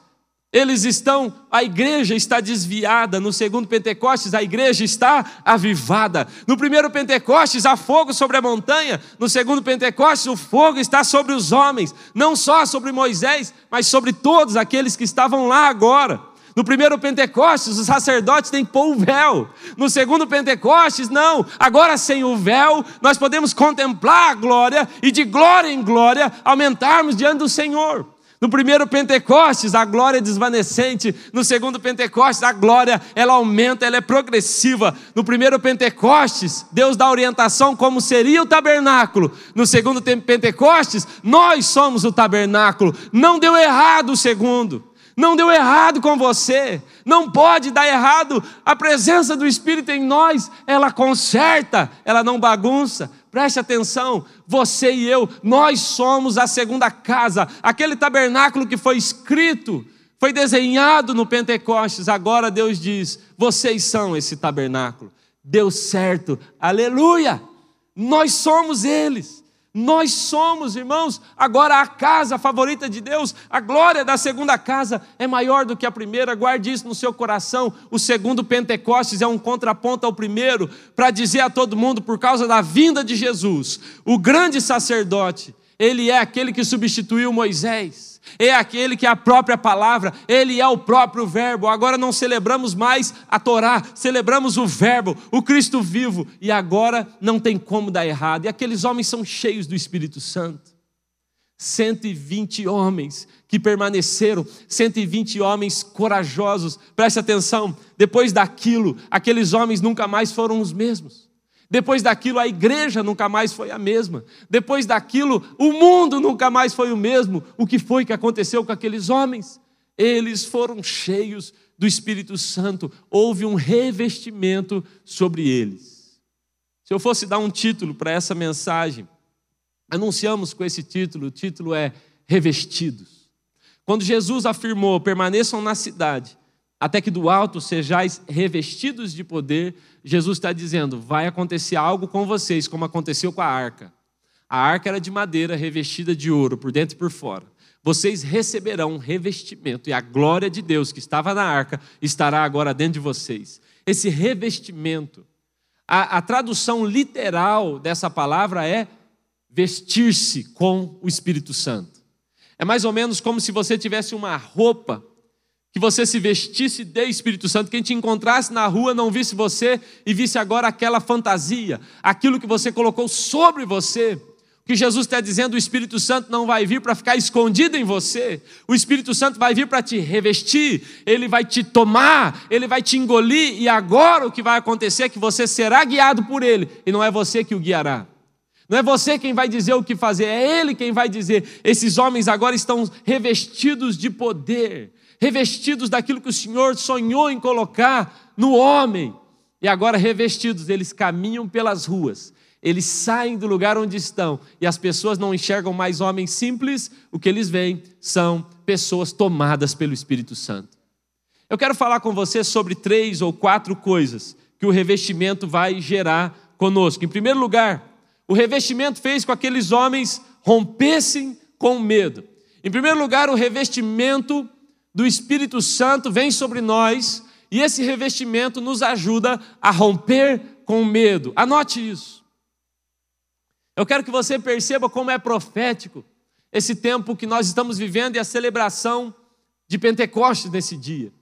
eles estão, a igreja está desviada. No segundo Pentecostes, a igreja está avivada. No primeiro Pentecostes, há fogo sobre a montanha. No segundo Pentecostes, o fogo está sobre os homens. Não só sobre Moisés, mas sobre todos aqueles que estavam lá agora. No primeiro Pentecostes, os sacerdotes têm que pôr o véu. No segundo Pentecostes, não. Agora, sem o véu, nós podemos contemplar a glória e de glória em glória aumentarmos diante do Senhor. No primeiro Pentecostes, a glória é desvanecente. No segundo Pentecostes, a glória ela aumenta, ela é progressiva. No primeiro Pentecostes, Deus dá orientação como seria o tabernáculo. No segundo Pentecostes, nós somos o tabernáculo. Não deu errado o segundo. Não deu errado com você, não pode dar errado. A presença do Espírito em nós, ela conserta, ela não bagunça. Preste atenção, você e eu, nós somos a segunda casa, aquele tabernáculo que foi escrito, foi desenhado no Pentecostes. Agora Deus diz: vocês são esse tabernáculo. Deu certo, aleluia! Nós somos eles. Nós somos, irmãos, agora a casa favorita de Deus, a glória da segunda casa é maior do que a primeira, guarde isso no seu coração. O segundo Pentecostes é um contraponto ao primeiro, para dizer a todo mundo, por causa da vinda de Jesus, o grande sacerdote, ele é aquele que substituiu Moisés é aquele que é a própria palavra, ele é o próprio Verbo. Agora não celebramos mais a Torá, celebramos o Verbo, o Cristo vivo, e agora não tem como dar errado. E aqueles homens são cheios do Espírito Santo. 120 homens que permaneceram, 120 homens corajosos. Preste atenção, depois daquilo, aqueles homens nunca mais foram os mesmos. Depois daquilo, a igreja nunca mais foi a mesma. Depois daquilo, o mundo nunca mais foi o mesmo. O que foi que aconteceu com aqueles homens? Eles foram cheios do Espírito Santo, houve um revestimento sobre eles. Se eu fosse dar um título para essa mensagem, anunciamos com esse título: o título é Revestidos. Quando Jesus afirmou: permaneçam na cidade, até que do alto sejais revestidos de poder, Jesus está dizendo: vai acontecer algo com vocês, como aconteceu com a arca. A arca era de madeira revestida de ouro, por dentro e por fora. Vocês receberão um revestimento, e a glória de Deus que estava na arca estará agora dentro de vocês. Esse revestimento, A, a tradução literal dessa palavra é vestir-se com o Espírito Santo. É mais ou menos como se você tivesse uma roupa que você se vestisse de Espírito Santo, quem te encontrasse na rua não visse você e visse agora aquela fantasia, aquilo que você colocou sobre você. O que Jesus está dizendo, o Espírito Santo não vai vir para ficar escondido em você, o Espírito Santo vai vir para te revestir, ele vai te tomar, ele vai te engolir, e agora o que vai acontecer é que você será guiado por ele, e não é você que o guiará. Não é você quem vai dizer o que fazer, é Ele quem vai dizer. Esses homens agora estão revestidos de poder, revestidos daquilo que o Senhor sonhou em colocar no homem. E agora, revestidos, eles caminham pelas ruas, eles saem do lugar onde estão, e as pessoas não enxergam mais homens simples, o que eles veem são pessoas tomadas pelo Espírito Santo. Eu quero falar com você sobre três ou quatro coisas que o revestimento vai gerar conosco. Em primeiro lugar, o revestimento fez com que aqueles homens rompessem com medo. Em primeiro lugar, o revestimento do Espírito Santo vem sobre nós e esse revestimento nos ajuda a romper com o medo. Anote isso. Eu quero que você perceba como é profético esse tempo que nós estamos vivendo e a celebração de Pentecostes nesse dia.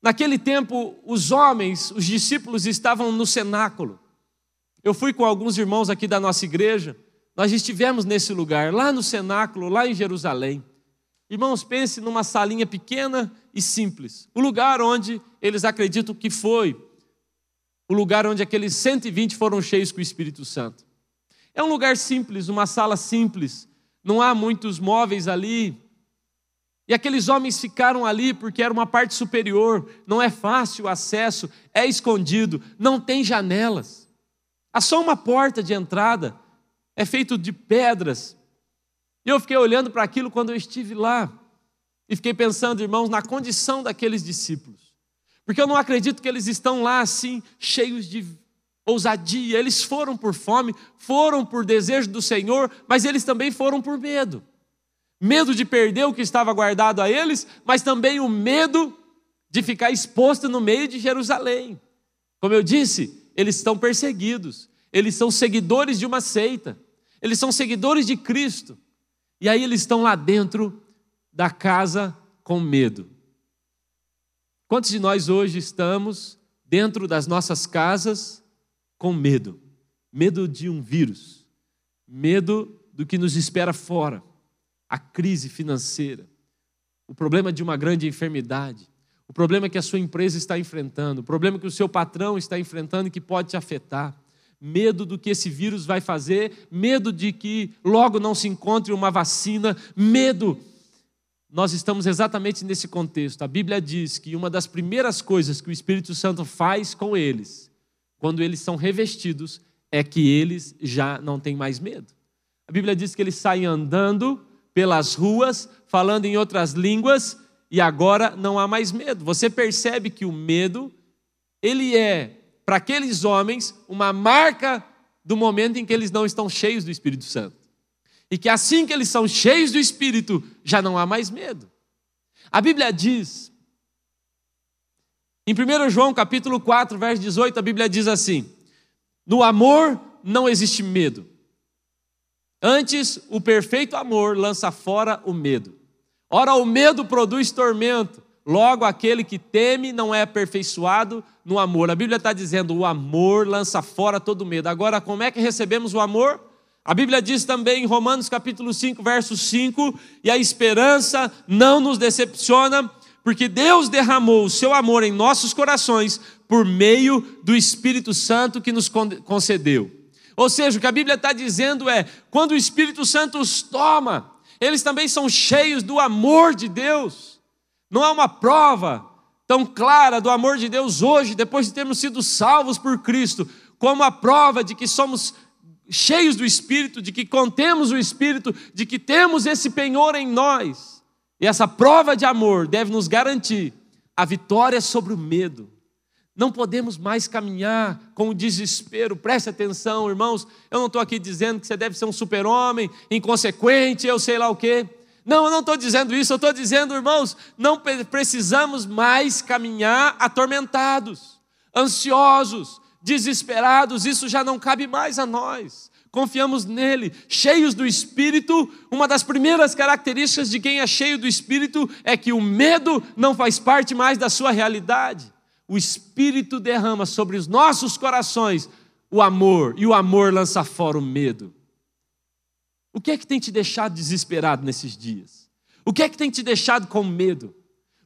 Naquele tempo, os homens, os discípulos estavam no cenáculo. Eu fui com alguns irmãos aqui da nossa igreja, nós estivemos nesse lugar, lá no cenáculo, lá em Jerusalém. Irmãos, pense numa salinha pequena e simples, o lugar onde eles acreditam que foi o lugar onde aqueles 120 foram cheios com o Espírito Santo. É um lugar simples, uma sala simples, não há muitos móveis ali. E aqueles homens ficaram ali porque era uma parte superior, não é fácil o acesso, é escondido, não tem janelas. Há só uma porta de entrada, é feito de pedras. E eu fiquei olhando para aquilo quando eu estive lá. E fiquei pensando, irmãos, na condição daqueles discípulos. Porque eu não acredito que eles estão lá assim, cheios de ousadia. Eles foram por fome, foram por desejo do Senhor, mas eles também foram por medo. Medo de perder o que estava guardado a eles, mas também o medo de ficar exposto no meio de Jerusalém. Como eu disse, eles estão perseguidos, eles são seguidores de uma seita, eles são seguidores de Cristo. E aí eles estão lá dentro da casa com medo. Quantos de nós hoje estamos dentro das nossas casas com medo? Medo de um vírus, medo do que nos espera fora, a crise financeira, o problema de uma grande enfermidade, o problema que a sua empresa está enfrentando, o problema que o seu patrão está enfrentando e que pode te afetar. Medo do que esse vírus vai fazer, medo de que logo não se encontre uma vacina, medo. Nós estamos exatamente nesse contexto. A Bíblia diz que uma das primeiras coisas que o Espírito Santo faz com eles, quando eles são revestidos, é que eles já não têm mais medo. A Bíblia diz que eles saem andando pelas ruas, falando em outras línguas, e agora não há mais medo. Você percebe que o medo, ele é, para aqueles homens, uma marca do momento em que eles não estão cheios do Espírito Santo. E que assim que eles são cheios do Espírito, já não há mais medo. A Bíblia diz, em 1 João capítulo 4, verso 18, a Bíblia diz assim: No amor não existe medo. Antes, o perfeito amor lança fora o medo. Ora, o medo produz tormento. Logo, aquele que teme não é aperfeiçoado no amor. A Bíblia está dizendo: o amor lança fora todo medo. Agora, como é que recebemos o amor? A Bíblia diz também em Romanos capítulo 5, verso 5: e a esperança não nos decepciona, porque Deus derramou o seu amor em nossos corações por meio do Espírito Santo que nos concedeu. Ou seja, o que a Bíblia está dizendo é: quando o Espírito Santo os toma, eles também são cheios do amor de Deus. Não há uma prova tão clara do amor de Deus hoje, depois de termos sido salvos por Cristo, como a prova de que somos cheios do Espírito, de que contemos o Espírito, de que temos esse penhor em nós. E essa prova de amor deve nos garantir a vitória sobre o medo, não podemos mais caminhar com o desespero. Preste atenção, irmãos. Eu não estou aqui dizendo que você deve ser um super-homem, inconsequente, eu sei lá o quê. Não, eu não estou dizendo isso. Eu estou dizendo, irmãos, não precisamos mais caminhar atormentados, ansiosos, desesperados, isso já não cabe mais a nós. Confiamos nele, cheios do Espírito. Uma das primeiras características de quem é cheio do Espírito é que o medo não faz parte mais da sua realidade. O Espírito derrama sobre os nossos corações o amor, e o amor lança fora o medo. O que é que tem te deixado desesperado nesses dias? O que é que tem te deixado com medo?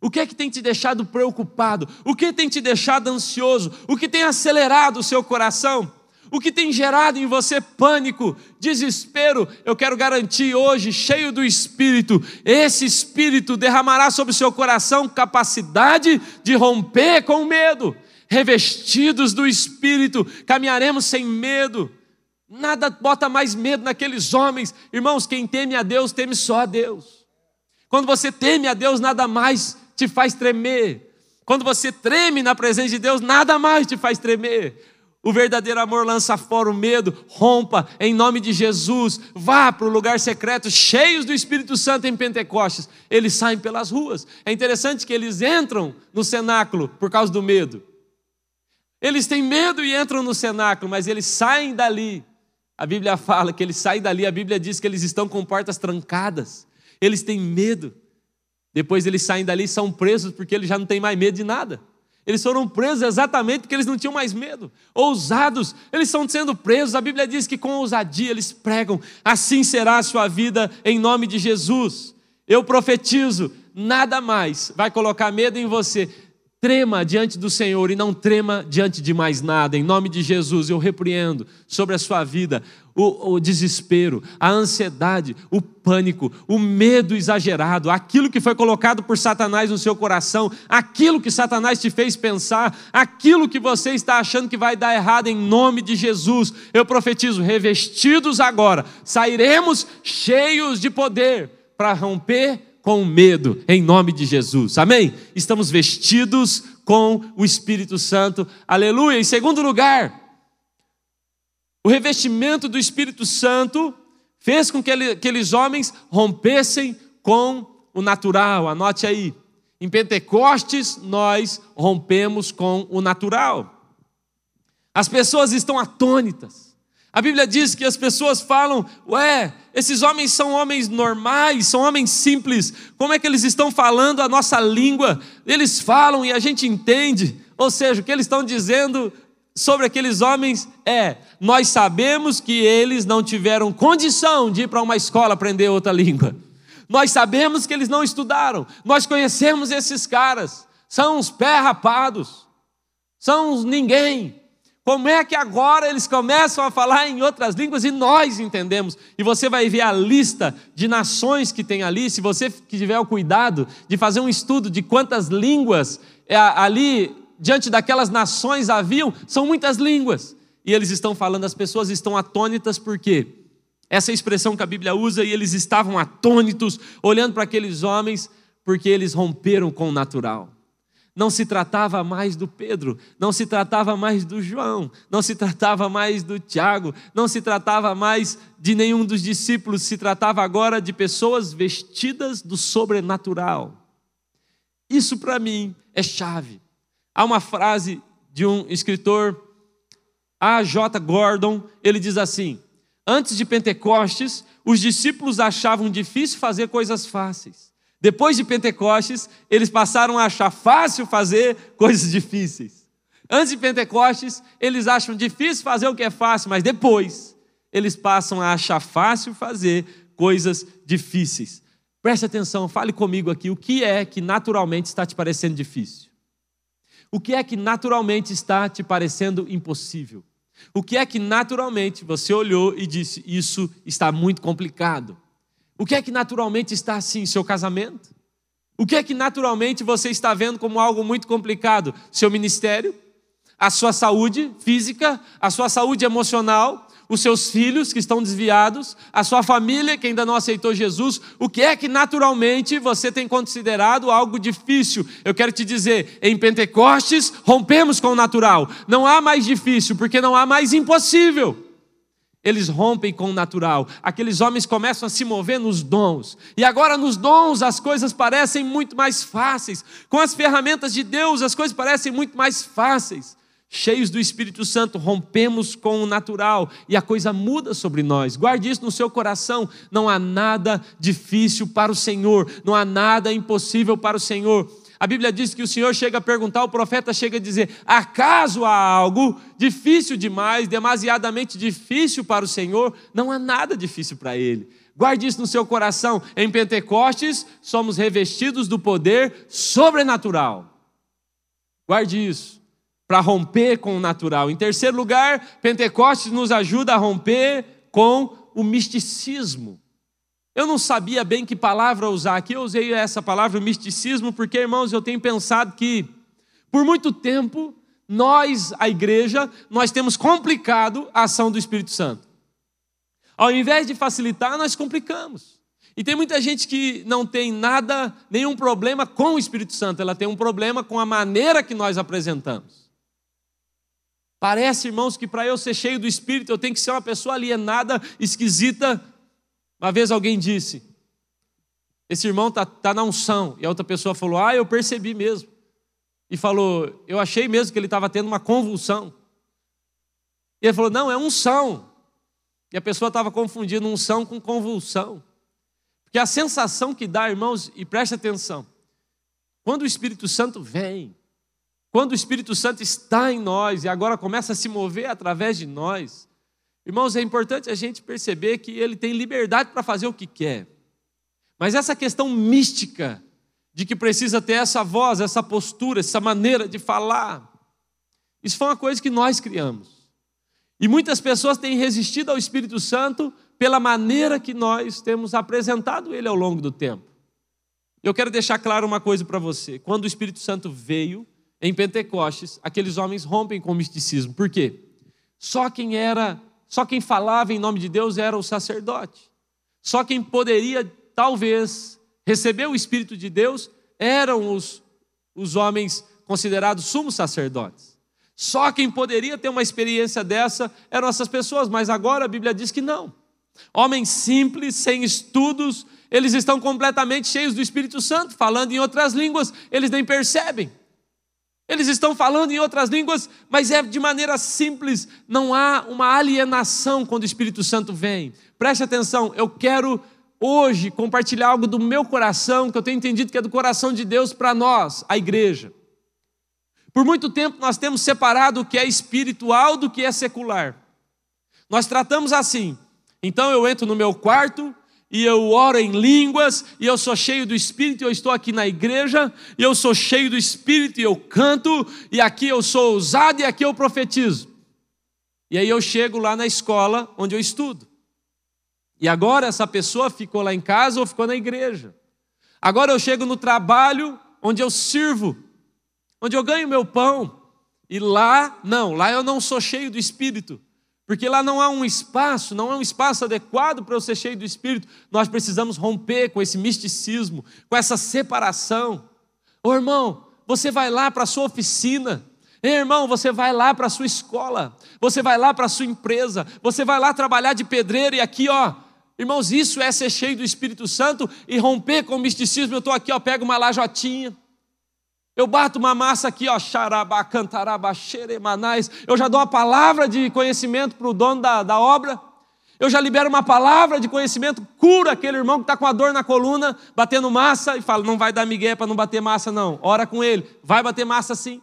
O que é que tem te deixado preocupado? O que tem te deixado ansioso? O que tem acelerado o seu coração? O que tem gerado em você pânico, desespero? Eu quero garantir hoje, cheio do Espírito, esse Espírito derramará sobre o seu coração capacidade de romper com o medo. Revestidos do Espírito, caminharemos sem medo. Nada bota mais medo naqueles homens. Irmãos, quem teme a Deus, teme só a Deus. Quando você teme a Deus, nada mais te faz tremer. Quando você treme na presença de Deus, nada mais te faz tremer. O verdadeiro amor lança fora o medo, rompa em nome de Jesus, vá para o lugar secreto, cheios do Espírito Santo em Pentecostes. Eles saem pelas ruas. É interessante que eles entram no cenáculo por causa do medo. Eles têm medo e entram no cenáculo, mas eles saem dali. A Bíblia fala que eles saem dali, a Bíblia diz que eles estão com portas trancadas. Eles têm medo. Depois eles saem dali e são presos porque eles já não têm mais medo de nada. Eles foram presos exatamente porque eles não tinham mais medo. Ousados, eles estão sendo presos. A Bíblia diz que com ousadia eles pregam: assim será a sua vida em nome de Jesus. Eu profetizo: nada mais vai colocar medo em você. Trema diante do Senhor e não trema diante de mais nada. Em nome de Jesus, eu repreendo sobre a sua vida o, o, desespero, a ansiedade, o pânico, o medo exagerado, aquilo que foi colocado por Satanás no seu coração, aquilo que Satanás te fez pensar, aquilo que você está achando que vai dar errado, em nome de Jesus. Eu profetizo: revestidos agora, sairemos cheios de poder para romper com medo, em nome de Jesus. Amém? Estamos vestidos com o Espírito Santo. Aleluia. Em segundo lugar, o revestimento do Espírito Santo fez com que aqueles homens rompessem com o natural. Anote aí. Em Pentecostes, nós rompemos com o natural. As pessoas estão atônitas. A Bíblia diz que as pessoas falam: Ué, esses homens são homens normais, são homens simples, como é que eles estão falando a nossa língua? Eles falam e a gente entende. Ou seja, o que eles estão dizendo sobre aqueles homens é: nós sabemos que eles não tiveram condição de ir para uma escola aprender outra língua. Nós sabemos que eles não estudaram. Nós conhecemos esses caras. São uns pé rapados. São uns ninguém. Como é que agora eles começam a falar em outras línguas e nós entendemos? E você vai ver a lista de nações que tem ali. Se você tiver o cuidado de fazer um estudo de quantas línguas é, ali diante daquelas nações haviam, são muitas línguas. E eles estão falando, as pessoas estão atônitas por quê? Essa é expressão que a Bíblia usa, e eles estavam atônitos, olhando para aqueles homens, porque eles romperam com o natural. Não se tratava mais do Pedro, não se tratava mais do João, não se tratava mais do Tiago, não se tratava mais de nenhum dos discípulos, se tratava agora de pessoas vestidas do sobrenatural. Isso para mim é chave. Há uma frase de um escritor, A. J. Gordon, ele diz assim: Antes de Pentecostes, os discípulos achavam difícil fazer coisas fáceis. Depois de Pentecostes, eles passaram a achar fácil fazer coisas difíceis. Antes de Pentecostes, eles acham difícil fazer o que é fácil, mas depois eles passam a achar fácil fazer coisas difíceis. Preste atenção, fale comigo aqui. O que é que naturalmente está te parecendo difícil? O que é que naturalmente está te parecendo impossível? O que é que naturalmente você olhou e disse: Isso está muito complicado? O que é que naturalmente está assim? Seu casamento? O que é que naturalmente você está vendo como algo muito complicado? Seu ministério? A sua saúde física? A sua saúde emocional? Os seus filhos que estão desviados? A sua família que ainda não aceitou Jesus? O que é que naturalmente você tem considerado algo difícil? Eu quero te dizer, em Pentecostes rompemos com o natural. Não há mais difícil, porque não há mais impossível. Eles rompem com o natural. Aqueles homens começam a se mover nos dons. E agora, nos dons, as coisas parecem muito mais fáceis. Com as ferramentas de Deus, as coisas parecem muito mais fáceis. cheios do Espírito Santo, rompemos com o natural e a coisa muda sobre nós. Guarde isso no seu coração. Não há nada difícil para o Senhor, não há nada impossível para o Senhor. A Bíblia diz que o Senhor chega a perguntar, o profeta chega a dizer: acaso há algo difícil demais, demasiadamente difícil para o Senhor? Não há nada difícil para Ele. Guarde isso no seu coração. Em Pentecostes, somos revestidos do poder sobrenatural. Guarde isso para romper com o natural. Em terceiro lugar, Pentecostes nos ajuda a romper com o misticismo. Eu não sabia bem que palavra usar aqui, eu usei essa palavra misticismo, porque, irmãos, eu tenho pensado que, por muito tempo, nós, a igreja, nós temos complicado a ação do Espírito Santo. Ao invés de facilitar, nós complicamos. E tem muita gente que não tem nada, nenhum problema com o Espírito Santo, ela tem um problema com a maneira que nós apresentamos. Parece, irmãos, que para eu ser cheio do Espírito eu tenho que ser uma pessoa alienada, esquisita. Uma vez alguém disse: Esse irmão está tá na unção. E a outra pessoa falou: Ah, eu percebi mesmo. E falou: Eu achei mesmo que ele estava tendo uma convulsão. E ele falou: Não, é unção. E a pessoa estava confundindo unção com convulsão. Porque a sensação que dá, irmãos, e preste atenção, quando o Espírito Santo vem, quando o Espírito Santo está em nós e agora começa a se mover através de nós, irmãos, é importante a gente perceber que ele tem liberdade para fazer o que quer. Mas essa questão mística de que precisa ter essa voz, essa postura, essa maneira de falar, isso foi uma coisa que nós criamos. E muitas pessoas têm resistido ao Espírito Santo pela maneira que nós temos apresentado ele ao longo do tempo. Eu quero deixar claro uma coisa para você: quando o Espírito Santo veio, em Pentecostes, aqueles homens rompem com o misticismo. Por quê? Só quem era, só quem falava em nome de Deus era o sacerdote. Só quem poderia, talvez, receber o Espírito de Deus eram os, os homens considerados sumos sacerdotes. Só quem poderia ter uma experiência dessa eram essas pessoas, mas agora a Bíblia diz que não. Homens simples, sem estudos, eles estão completamente cheios do Espírito Santo, falando em outras línguas, eles nem percebem. Eles estão falando em outras línguas, mas é de maneira simples, não há uma alienação quando o Espírito Santo vem. Preste atenção, eu quero hoje compartilhar algo do meu coração, que eu tenho entendido que é do coração de Deus para nós, a igreja. Por muito tempo nós temos separado o que é espiritual do que é secular. Nós tratamos assim. Então eu entro no meu quarto, e eu oro em línguas, e eu sou cheio do Espírito, e eu estou aqui na igreja, e eu sou cheio do Espírito, e eu canto, e aqui eu sou ousado, e aqui eu profetizo. E aí eu chego lá na escola onde eu estudo. E agora essa pessoa ficou lá em casa ou ficou na igreja. Agora eu chego no trabalho onde eu sirvo, onde eu ganho meu pão. E lá, não, lá eu não sou cheio do Espírito. Porque lá não há um espaço, não é um espaço adequado para eu ser cheio do Espírito. Nós precisamos romper com esse misticismo, com essa separação. Ô irmão, você vai lá para a sua oficina. Ei, irmão, você vai lá para a sua escola. Você vai lá para a sua empresa. Você vai lá trabalhar de pedreiro e aqui, ó. Irmãos, isso é ser cheio do Espírito Santo e romper com o misticismo. Eu estou aqui, ó, pego uma lajotinha. Eu bato uma massa aqui, ó, xarabá, cantarabá, xeremanais. Eu já dou uma palavra de conhecimento para o dono da, da obra. Eu já libero uma palavra de conhecimento, cura aquele irmão que está com a dor na coluna, batendo massa, e fala: não vai dar migué para não bater massa, não. Ora com ele, vai bater massa sim.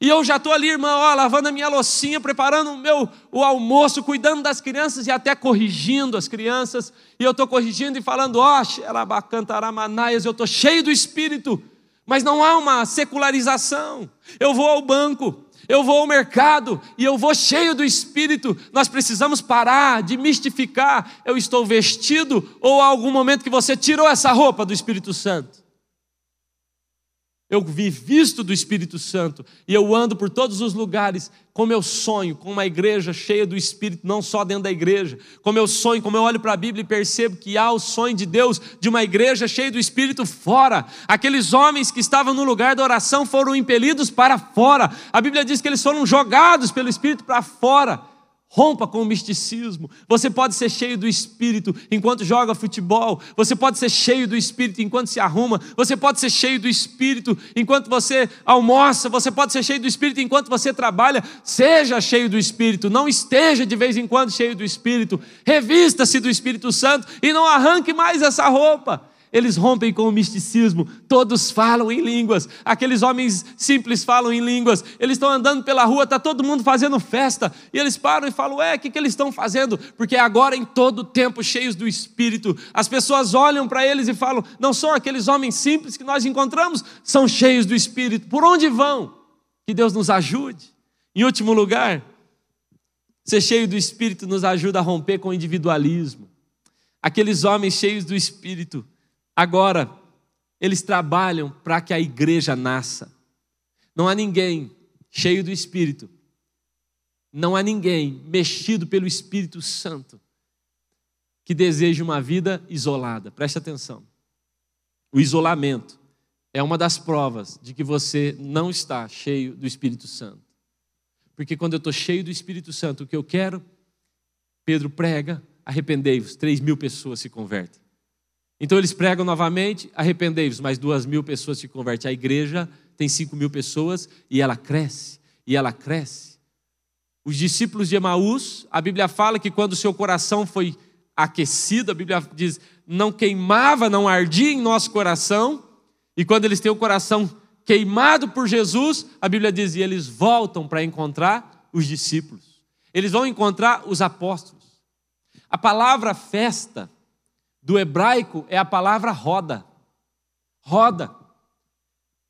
E eu já estou ali, irmão, ó, lavando a minha loucinha, preparando o meu o almoço, cuidando das crianças e até corrigindo as crianças. E eu estou corrigindo e falando, ó, xerabacantaramanaias, eu estou cheio do Espírito. Mas não há uma secularização. Eu vou ao banco, eu vou ao mercado e eu vou cheio do espírito. Nós precisamos parar de mistificar. Eu estou vestido ou há algum momento que você tirou essa roupa do Espírito Santo? Eu vi visto do Espírito Santo e eu ando por todos os lugares como eu sonho com uma igreja cheia do Espírito, não só dentro da igreja, como eu sonho, como eu olho para a Bíblia e percebo que há o sonho de Deus de uma igreja cheia do Espírito fora. Aqueles homens que estavam no lugar da oração foram impelidos para fora. A Bíblia diz que eles foram jogados pelo Espírito para fora. Rompa com o misticismo. Você pode ser cheio do espírito enquanto joga futebol. Você pode ser cheio do espírito enquanto se arruma. Você pode ser cheio do espírito enquanto você almoça. Você pode ser cheio do espírito enquanto você trabalha. Seja cheio do espírito. Não esteja de vez em quando cheio do espírito. Revista-se do Espírito Santo e não arranque mais essa roupa eles rompem com o misticismo, todos falam em línguas, aqueles homens simples falam em línguas, eles estão andando pela rua, está todo mundo fazendo festa, e eles param e falam: Ué, o que, que eles estão fazendo? Porque agora, em todo tempo, cheios do Espírito, as pessoas olham para eles e falam: Não são aqueles homens simples que nós encontramos, são cheios do Espírito, por onde vão? Que Deus nos ajude. Em último lugar, ser cheio do Espírito nos ajuda a romper com o individualismo. Aqueles homens cheios do Espírito, Agora, eles trabalham para que a igreja nasça. Não há ninguém cheio do Espírito, não há ninguém mexido pelo Espírito Santo que deseje uma vida isolada. Preste atenção. O isolamento é uma das provas de que você não está cheio do Espírito Santo. Porque quando eu estou cheio do Espírito Santo, o que eu quero? Pedro prega, arrependei-vos, três mil pessoas se convertem. Então eles pregam novamente, arrependei-vos, mas duas mil pessoas se convertem. A igreja tem cinco mil pessoas e ela cresce, e ela cresce. Os discípulos de Emaús, a Bíblia fala que quando seu coração foi aquecido, a Bíblia diz, não queimava, não ardia em nosso coração, e quando eles têm o coração queimado por Jesus, a Bíblia diz, e eles voltam para encontrar os discípulos. Eles vão encontrar os apóstolos. A palavra festa do hebraico é a palavra roda. Roda.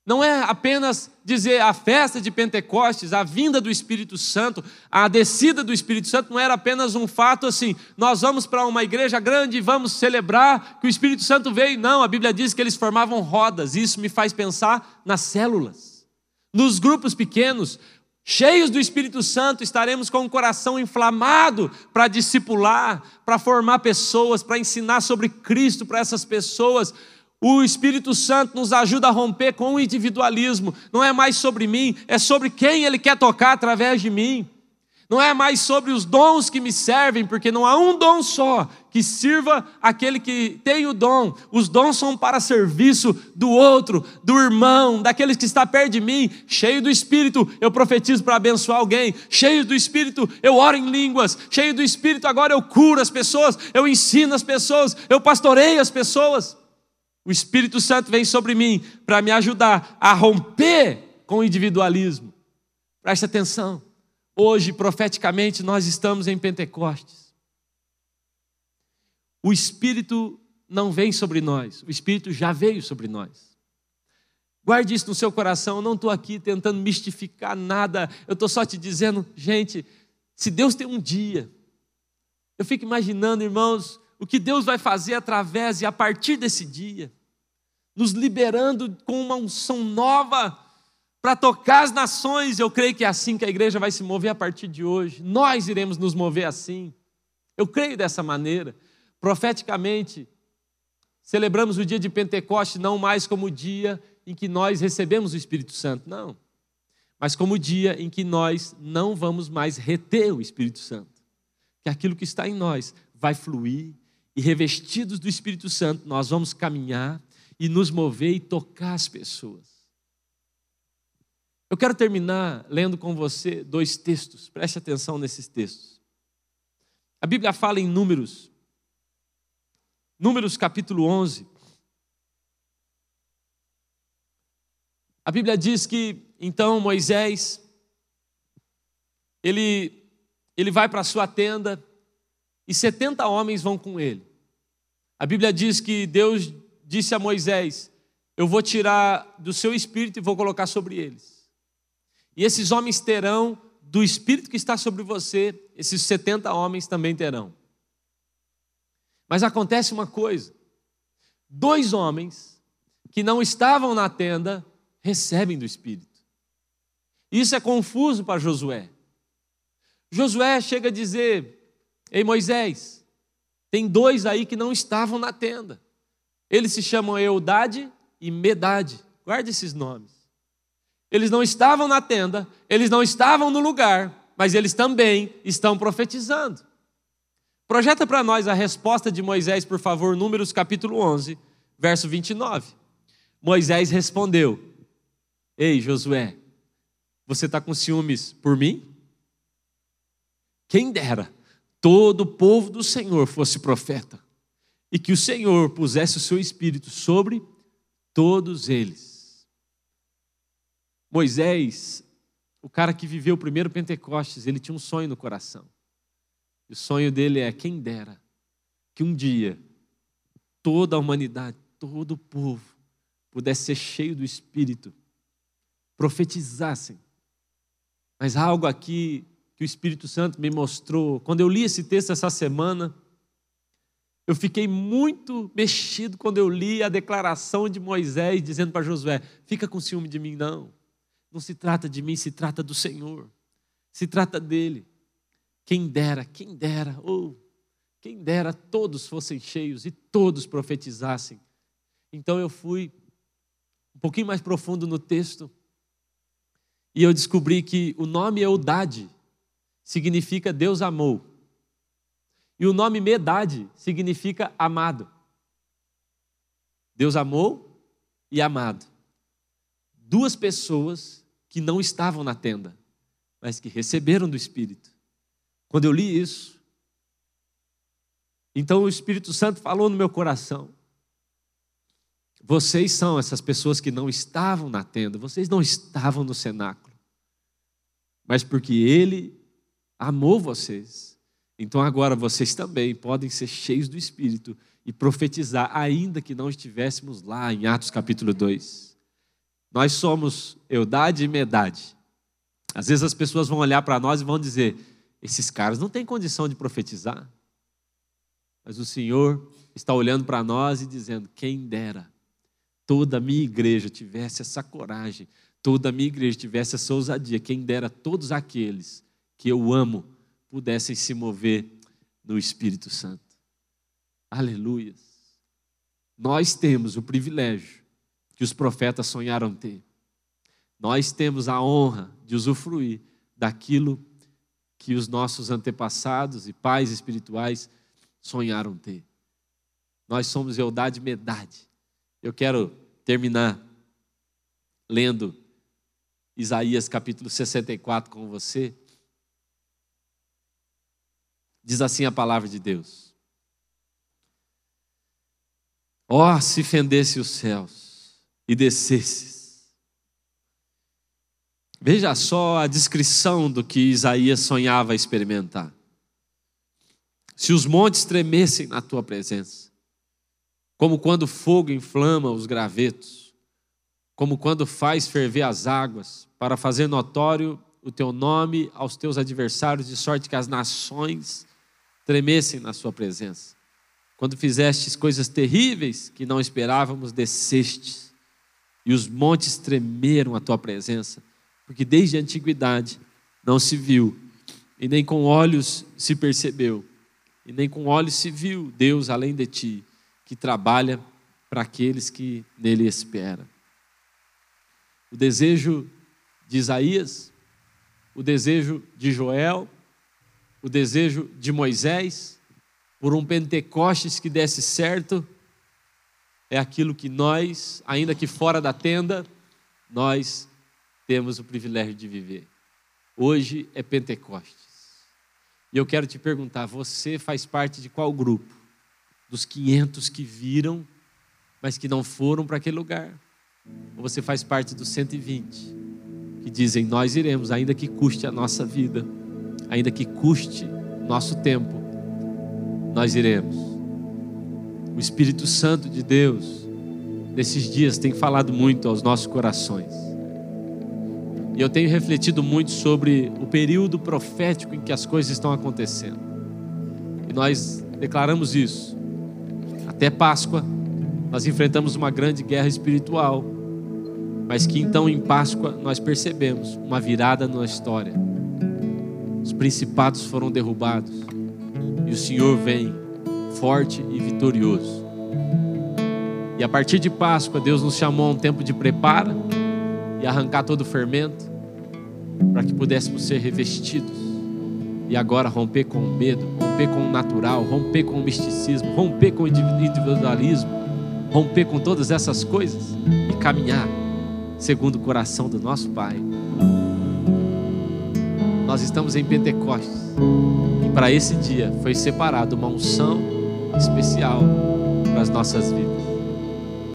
Não é apenas dizer a festa de Pentecostes, a vinda do Espírito Santo, a descida do Espírito Santo não era apenas um fato assim, nós vamos para uma igreja grande e vamos celebrar que o Espírito Santo veio. Não, a Bíblia diz que eles formavam rodas, isso me faz pensar nas células, nos grupos pequenos, Cheios do Espírito Santo, estaremos com o coração inflamado para discipular, para formar pessoas, para ensinar sobre Cristo para essas pessoas. O Espírito Santo nos ajuda a romper com o individualismo. Não é mais sobre mim, é sobre quem Ele quer tocar através de mim. Não é mais sobre os dons que me servem, porque não há um dom só que sirva aquele que tem o dom. Os dons são para serviço do outro, do irmão, daqueles que está perto de mim. Cheio do Espírito, eu profetizo para abençoar alguém. Cheio do Espírito, eu oro em línguas. Cheio do Espírito, agora eu curo as pessoas, eu ensino as pessoas, eu pastoreio as pessoas. O Espírito Santo vem sobre mim para me ajudar a romper com o individualismo. Preste atenção. Hoje, profeticamente, nós estamos em Pentecostes. O Espírito não vem sobre nós, o Espírito já veio sobre nós. Guarde isso no seu coração, eu não estou aqui tentando mistificar nada, eu estou só te dizendo, gente, se Deus tem um dia, eu fico imaginando, irmãos, o que Deus vai fazer através e a partir desse dia, nos liberando com uma unção nova para tocar as nações. Eu creio que é assim que a igreja vai se mover a partir de hoje. Nós iremos nos mover assim. Eu creio dessa maneira. Profeticamente, celebramos o dia de Pentecoste não mais como o dia em que nós recebemos o Espírito Santo, não. Mas como o dia em que nós não vamos mais reter o Espírito Santo. Que aquilo que está em nós vai fluir e revestidos do Espírito Santo, nós vamos caminhar e nos mover e tocar as pessoas. Eu quero terminar lendo com você dois textos, preste atenção nesses textos. A Bíblia fala em Números, Números capítulo 11. A Bíblia diz que então Moisés, ele, ele vai para a sua tenda e 70 homens vão com ele. A Bíblia diz que Deus disse a Moisés: Eu vou tirar do seu espírito e vou colocar sobre eles. E esses homens terão do espírito que está sobre você, esses 70 homens também terão. Mas acontece uma coisa: dois homens que não estavam na tenda recebem do espírito. Isso é confuso para Josué. Josué chega a dizer: Ei Moisés, tem dois aí que não estavam na tenda. Eles se chamam Eudade e Medade. Guarde esses nomes. Eles não estavam na tenda, eles não estavam no lugar, mas eles também estão profetizando. Projeta para nós a resposta de Moisés, por favor, Números capítulo 11, verso 29. Moisés respondeu: Ei, Josué, você está com ciúmes por mim? Quem dera todo o povo do Senhor fosse profeta e que o Senhor pusesse o seu espírito sobre todos eles. Moisés, o cara que viveu o primeiro Pentecostes, ele tinha um sonho no coração. E o sonho dele é: quem dera que um dia toda a humanidade, todo o povo, pudesse ser cheio do Espírito, profetizassem. Mas há algo aqui que o Espírito Santo me mostrou. Quando eu li esse texto essa semana, eu fiquei muito mexido quando eu li a declaração de Moisés dizendo para Josué: Fica com ciúme de mim, não. Não se trata de mim, se trata do Senhor. Se trata dele. Quem dera, quem dera, ou oh, quem dera todos fossem cheios e todos profetizassem. Então eu fui um pouquinho mais profundo no texto e eu descobri que o nome Eudade significa Deus amou. E o nome Medade significa amado. Deus amou e amado. Duas pessoas que não estavam na tenda, mas que receberam do Espírito. Quando eu li isso, então o Espírito Santo falou no meu coração: vocês são essas pessoas que não estavam na tenda, vocês não estavam no cenáculo, mas porque Ele amou vocês, então agora vocês também podem ser cheios do Espírito e profetizar, ainda que não estivéssemos lá em Atos capítulo 2. Nós somos Eudade e Medade. Às vezes as pessoas vão olhar para nós e vão dizer: esses caras não têm condição de profetizar. Mas o Senhor está olhando para nós e dizendo: quem dera toda a minha igreja tivesse essa coragem, toda a minha igreja tivesse essa ousadia, quem dera todos aqueles que eu amo pudessem se mover no Espírito Santo. Aleluias. Nós temos o privilégio que os profetas sonharam ter. Nós temos a honra de usufruir daquilo que os nossos antepassados e pais espirituais sonharam ter. Nós somos Eudade Medade. Eu quero terminar lendo Isaías capítulo 64 com você. Diz assim a palavra de Deus: Ó, oh, se fendesse os céus e descesses Veja só a descrição do que Isaías sonhava experimentar. Se os montes tremessem na tua presença, como quando fogo inflama os gravetos, como quando faz ferver as águas, para fazer notório o teu nome aos teus adversários, de sorte que as nações tremessem na sua presença. Quando fizestes coisas terríveis que não esperávamos, descestes, e os montes tremeram à tua presença porque desde a antiguidade não se viu, e nem com olhos se percebeu, e nem com olhos se viu Deus além de ti, que trabalha para aqueles que nele esperam. O desejo de Isaías, o desejo de Joel, o desejo de Moisés, por um Pentecostes que desse certo, é aquilo que nós, ainda que fora da tenda, nós temos o privilégio de viver. Hoje é Pentecostes. E eu quero te perguntar: você faz parte de qual grupo? Dos 500 que viram, mas que não foram para aquele lugar? Ou você faz parte dos 120 que dizem: Nós iremos, ainda que custe a nossa vida, ainda que custe nosso tempo, nós iremos. O Espírito Santo de Deus, nesses dias, tem falado muito aos nossos corações. E eu tenho refletido muito sobre o período profético em que as coisas estão acontecendo. E nós declaramos isso. Até Páscoa, nós enfrentamos uma grande guerra espiritual, mas que então em Páscoa nós percebemos uma virada na história. Os principados foram derrubados e o Senhor vem forte e vitorioso. E a partir de Páscoa, Deus nos chamou a um tempo de preparo e arrancar todo o fermento. para que pudéssemos ser revestidos e agora romper com o medo, romper com o natural, romper com o misticismo, romper com o individualismo, romper com todas essas coisas e caminhar segundo o coração do nosso Pai. Nós estamos em Pentecostes e para esse dia foi separada uma unção especial para as nossas vidas.